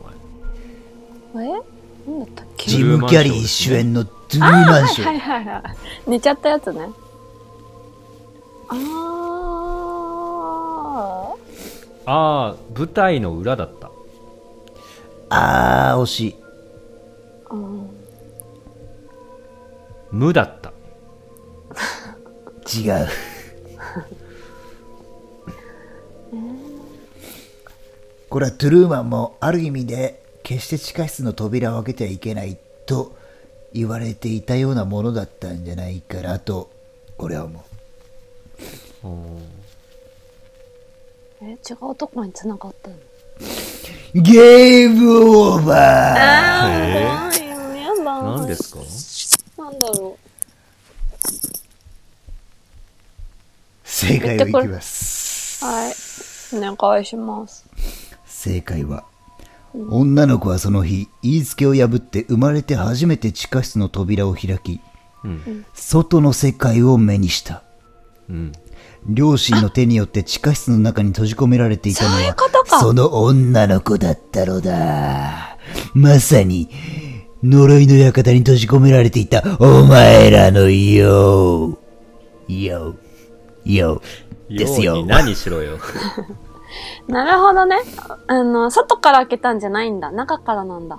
Speaker 1: お前。
Speaker 3: え？なんだったっけ？
Speaker 2: ジム・キャリー主演のドゥーマンション。
Speaker 3: はいはいはい。寝ちゃったやつね。あー。
Speaker 1: ああ、舞台の裏だった。
Speaker 2: あー、惜し
Speaker 3: うん
Speaker 1: 無だった。
Speaker 2: い。違う。これはトゥルーマンもある意味で決して地下室の扉を開けてはいけないと言われていたようなものだったんじゃないかなと俺は思う。
Speaker 3: え、違うとこに繋がってんの？
Speaker 2: ゲームオーバー
Speaker 3: あ
Speaker 1: え
Speaker 3: ー、怖いよ。やだ。
Speaker 1: 何ですか？
Speaker 3: なんだろ
Speaker 2: 正解をいきます。
Speaker 3: う。はい。お願いします。
Speaker 2: 正解は、女の子はその日、言いつけを破って生まれて初めて地下室の扉を開き、
Speaker 1: うん。
Speaker 2: 外の世界を目にした。
Speaker 1: うん。
Speaker 2: 両親の手によって地下室の中に閉じ込められていたの
Speaker 3: そういう
Speaker 2: はその女の子だったのだ。まさに、呪いの館に閉じ込められていたお前らのよう。よう。よう。ですよ。
Speaker 1: 何しろよ。(laughs)
Speaker 3: なるほどね。あの、外から開けたんじゃないんだ。中からなんだ。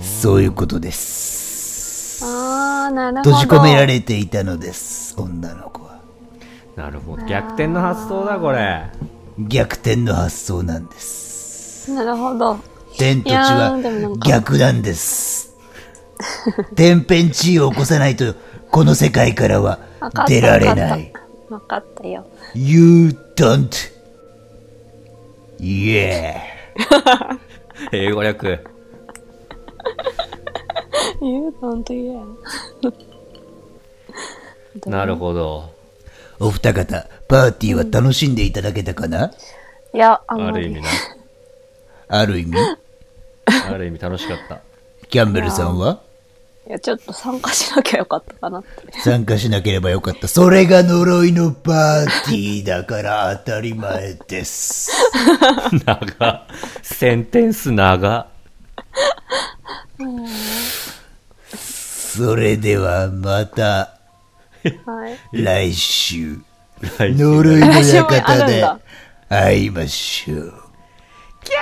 Speaker 2: そういうことです。
Speaker 3: あー、なるほど。
Speaker 2: 閉じ込められていたのです、女の子は。
Speaker 1: なるほど。逆転の発想だ、これ。
Speaker 2: 逆転の発想なんです。
Speaker 3: なるほど。
Speaker 2: 天と地は逆なんです。天変地異を起こさないと、この世界からは。出られない。
Speaker 3: わかったよ。
Speaker 2: You don't. Yeah. (laughs)
Speaker 1: 英語略。
Speaker 3: 言 (laughs) うなんと言え。
Speaker 1: なるほど。
Speaker 2: お二方、パーティーは楽しんでいただけたかな、
Speaker 3: いや、あんまり。
Speaker 1: ある意味な。
Speaker 2: ある意味、(laughs)
Speaker 1: ある意味楽しかった。
Speaker 2: キャンベルさんは？い
Speaker 3: や、ちょっと参加しなきゃよかったかなって。
Speaker 2: 参加しなければよかった。それが呪いのパーティーだから当たり前です。
Speaker 1: 長。センテンス長。
Speaker 2: それではまた
Speaker 3: はい。
Speaker 2: 来週、
Speaker 1: 来週
Speaker 2: 呪いの館で会いましょう。キャ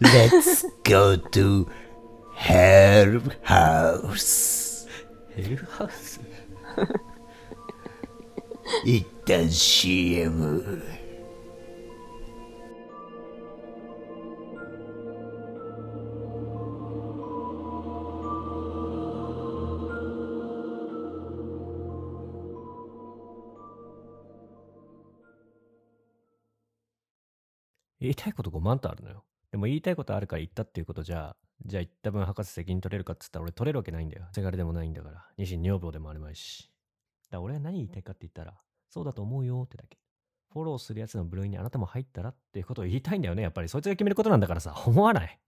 Speaker 2: ー !Let's go to Hell House.
Speaker 1: ヘルハウス
Speaker 2: 一旦 CM。
Speaker 1: 言いたいこと5万とあるのよ。でも言いたいことあるから言ったっていうことじゃ、じゃあ言った分博士責任取れるかっつったら俺取れるわけないんだよ。せがれでもないんだから。二心女房でもあるまいし。だから俺は何言いたいかって言ったら、そうだと思うよってだけ。フォローするやつの部類にあなたも入ったらっていうことを言いたいんだよね。やっぱりそいつが決めることなんだからさ、思わない？